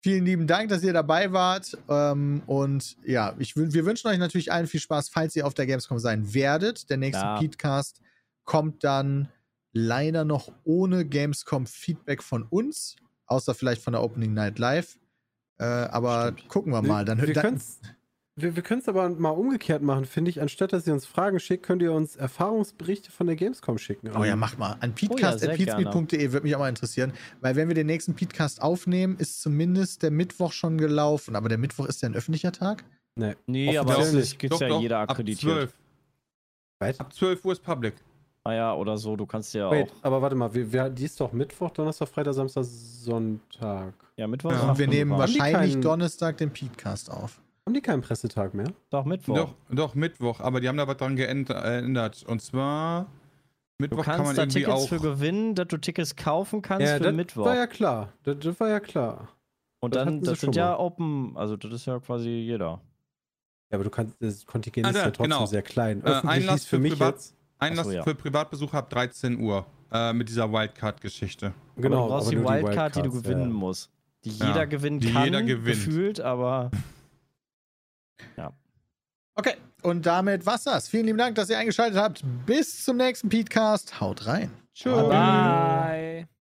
Vielen lieben Dank, dass ihr dabei wart. Ähm, und ja, ich, wir wünschen euch natürlich allen viel Spaß, falls ihr auf der Gamescom sein werdet. Der nächste Ja. Podcast kommt dann leider noch ohne Gamescom-Feedback von uns, außer vielleicht von der Opening Night Live. Äh, aber gucken wir mal. Dann, wir dann, können's- wir, wir können es aber mal umgekehrt machen, finde ich. Anstatt dass ihr uns Fragen schickt, könnt ihr uns Erfahrungsberichte von der Gamescom schicken. Oh ja, mach mal. An Oh ja, würde mich auch mal interessieren, weil wenn wir den nächsten Podcast aufnehmen, ist zumindest der Mittwoch schon gelaufen. Aber der Mittwoch ist ja ein öffentlicher Tag. Nee. Nee, aber es Doch, ja jeder ab akkreditiert. 12. Wait, Ab 12 Uhr ist Public. Naja, oder so, du kannst ja wait, auch. aber warte mal, wir, wir, die ist doch Mittwoch, Donnerstag, Freitag, Samstag, Sonntag. Ja, Mittwoch. Ja. ist Und wir nehmen die wahrscheinlich keinen- Donnerstag den Podcast auf. Haben die keinen Pressetag mehr? Doch, Mittwoch. Doch, doch, Mittwoch. Aber die haben da was dran geänd- geändert. Und zwar, Du Mittwoch kann man kannst da irgendwie Tickets auch. für gewinnen, dass du Tickets kaufen kannst für das Mittwoch. war ja klar. Das, das war ja klar. Und das dann, das sind ja mal. Open, also das ist ja quasi jeder. Ja, aber du kannst, das Kontingent Ah, ist da, ja trotzdem genau. sehr klein. Äh, Öffentlich Einlass hieß für für mich Privat- jetzt. Einlass so, ja. für Privatbesucher ab 13 Uhr. Äh, mit dieser Wildcard-Geschichte. Genau, aber du brauchst die nur Wildcard, die, du Wildcards, gewinnen ja. musst. Die Ja, jeder gewinnen die kann, jeder gewinnt. gefühlt, aber Okay, und damit war's das. Vielen lieben Dank, dass ihr eingeschaltet habt. Bis zum nächsten Podcast. Haut rein. Tschüss. Bye.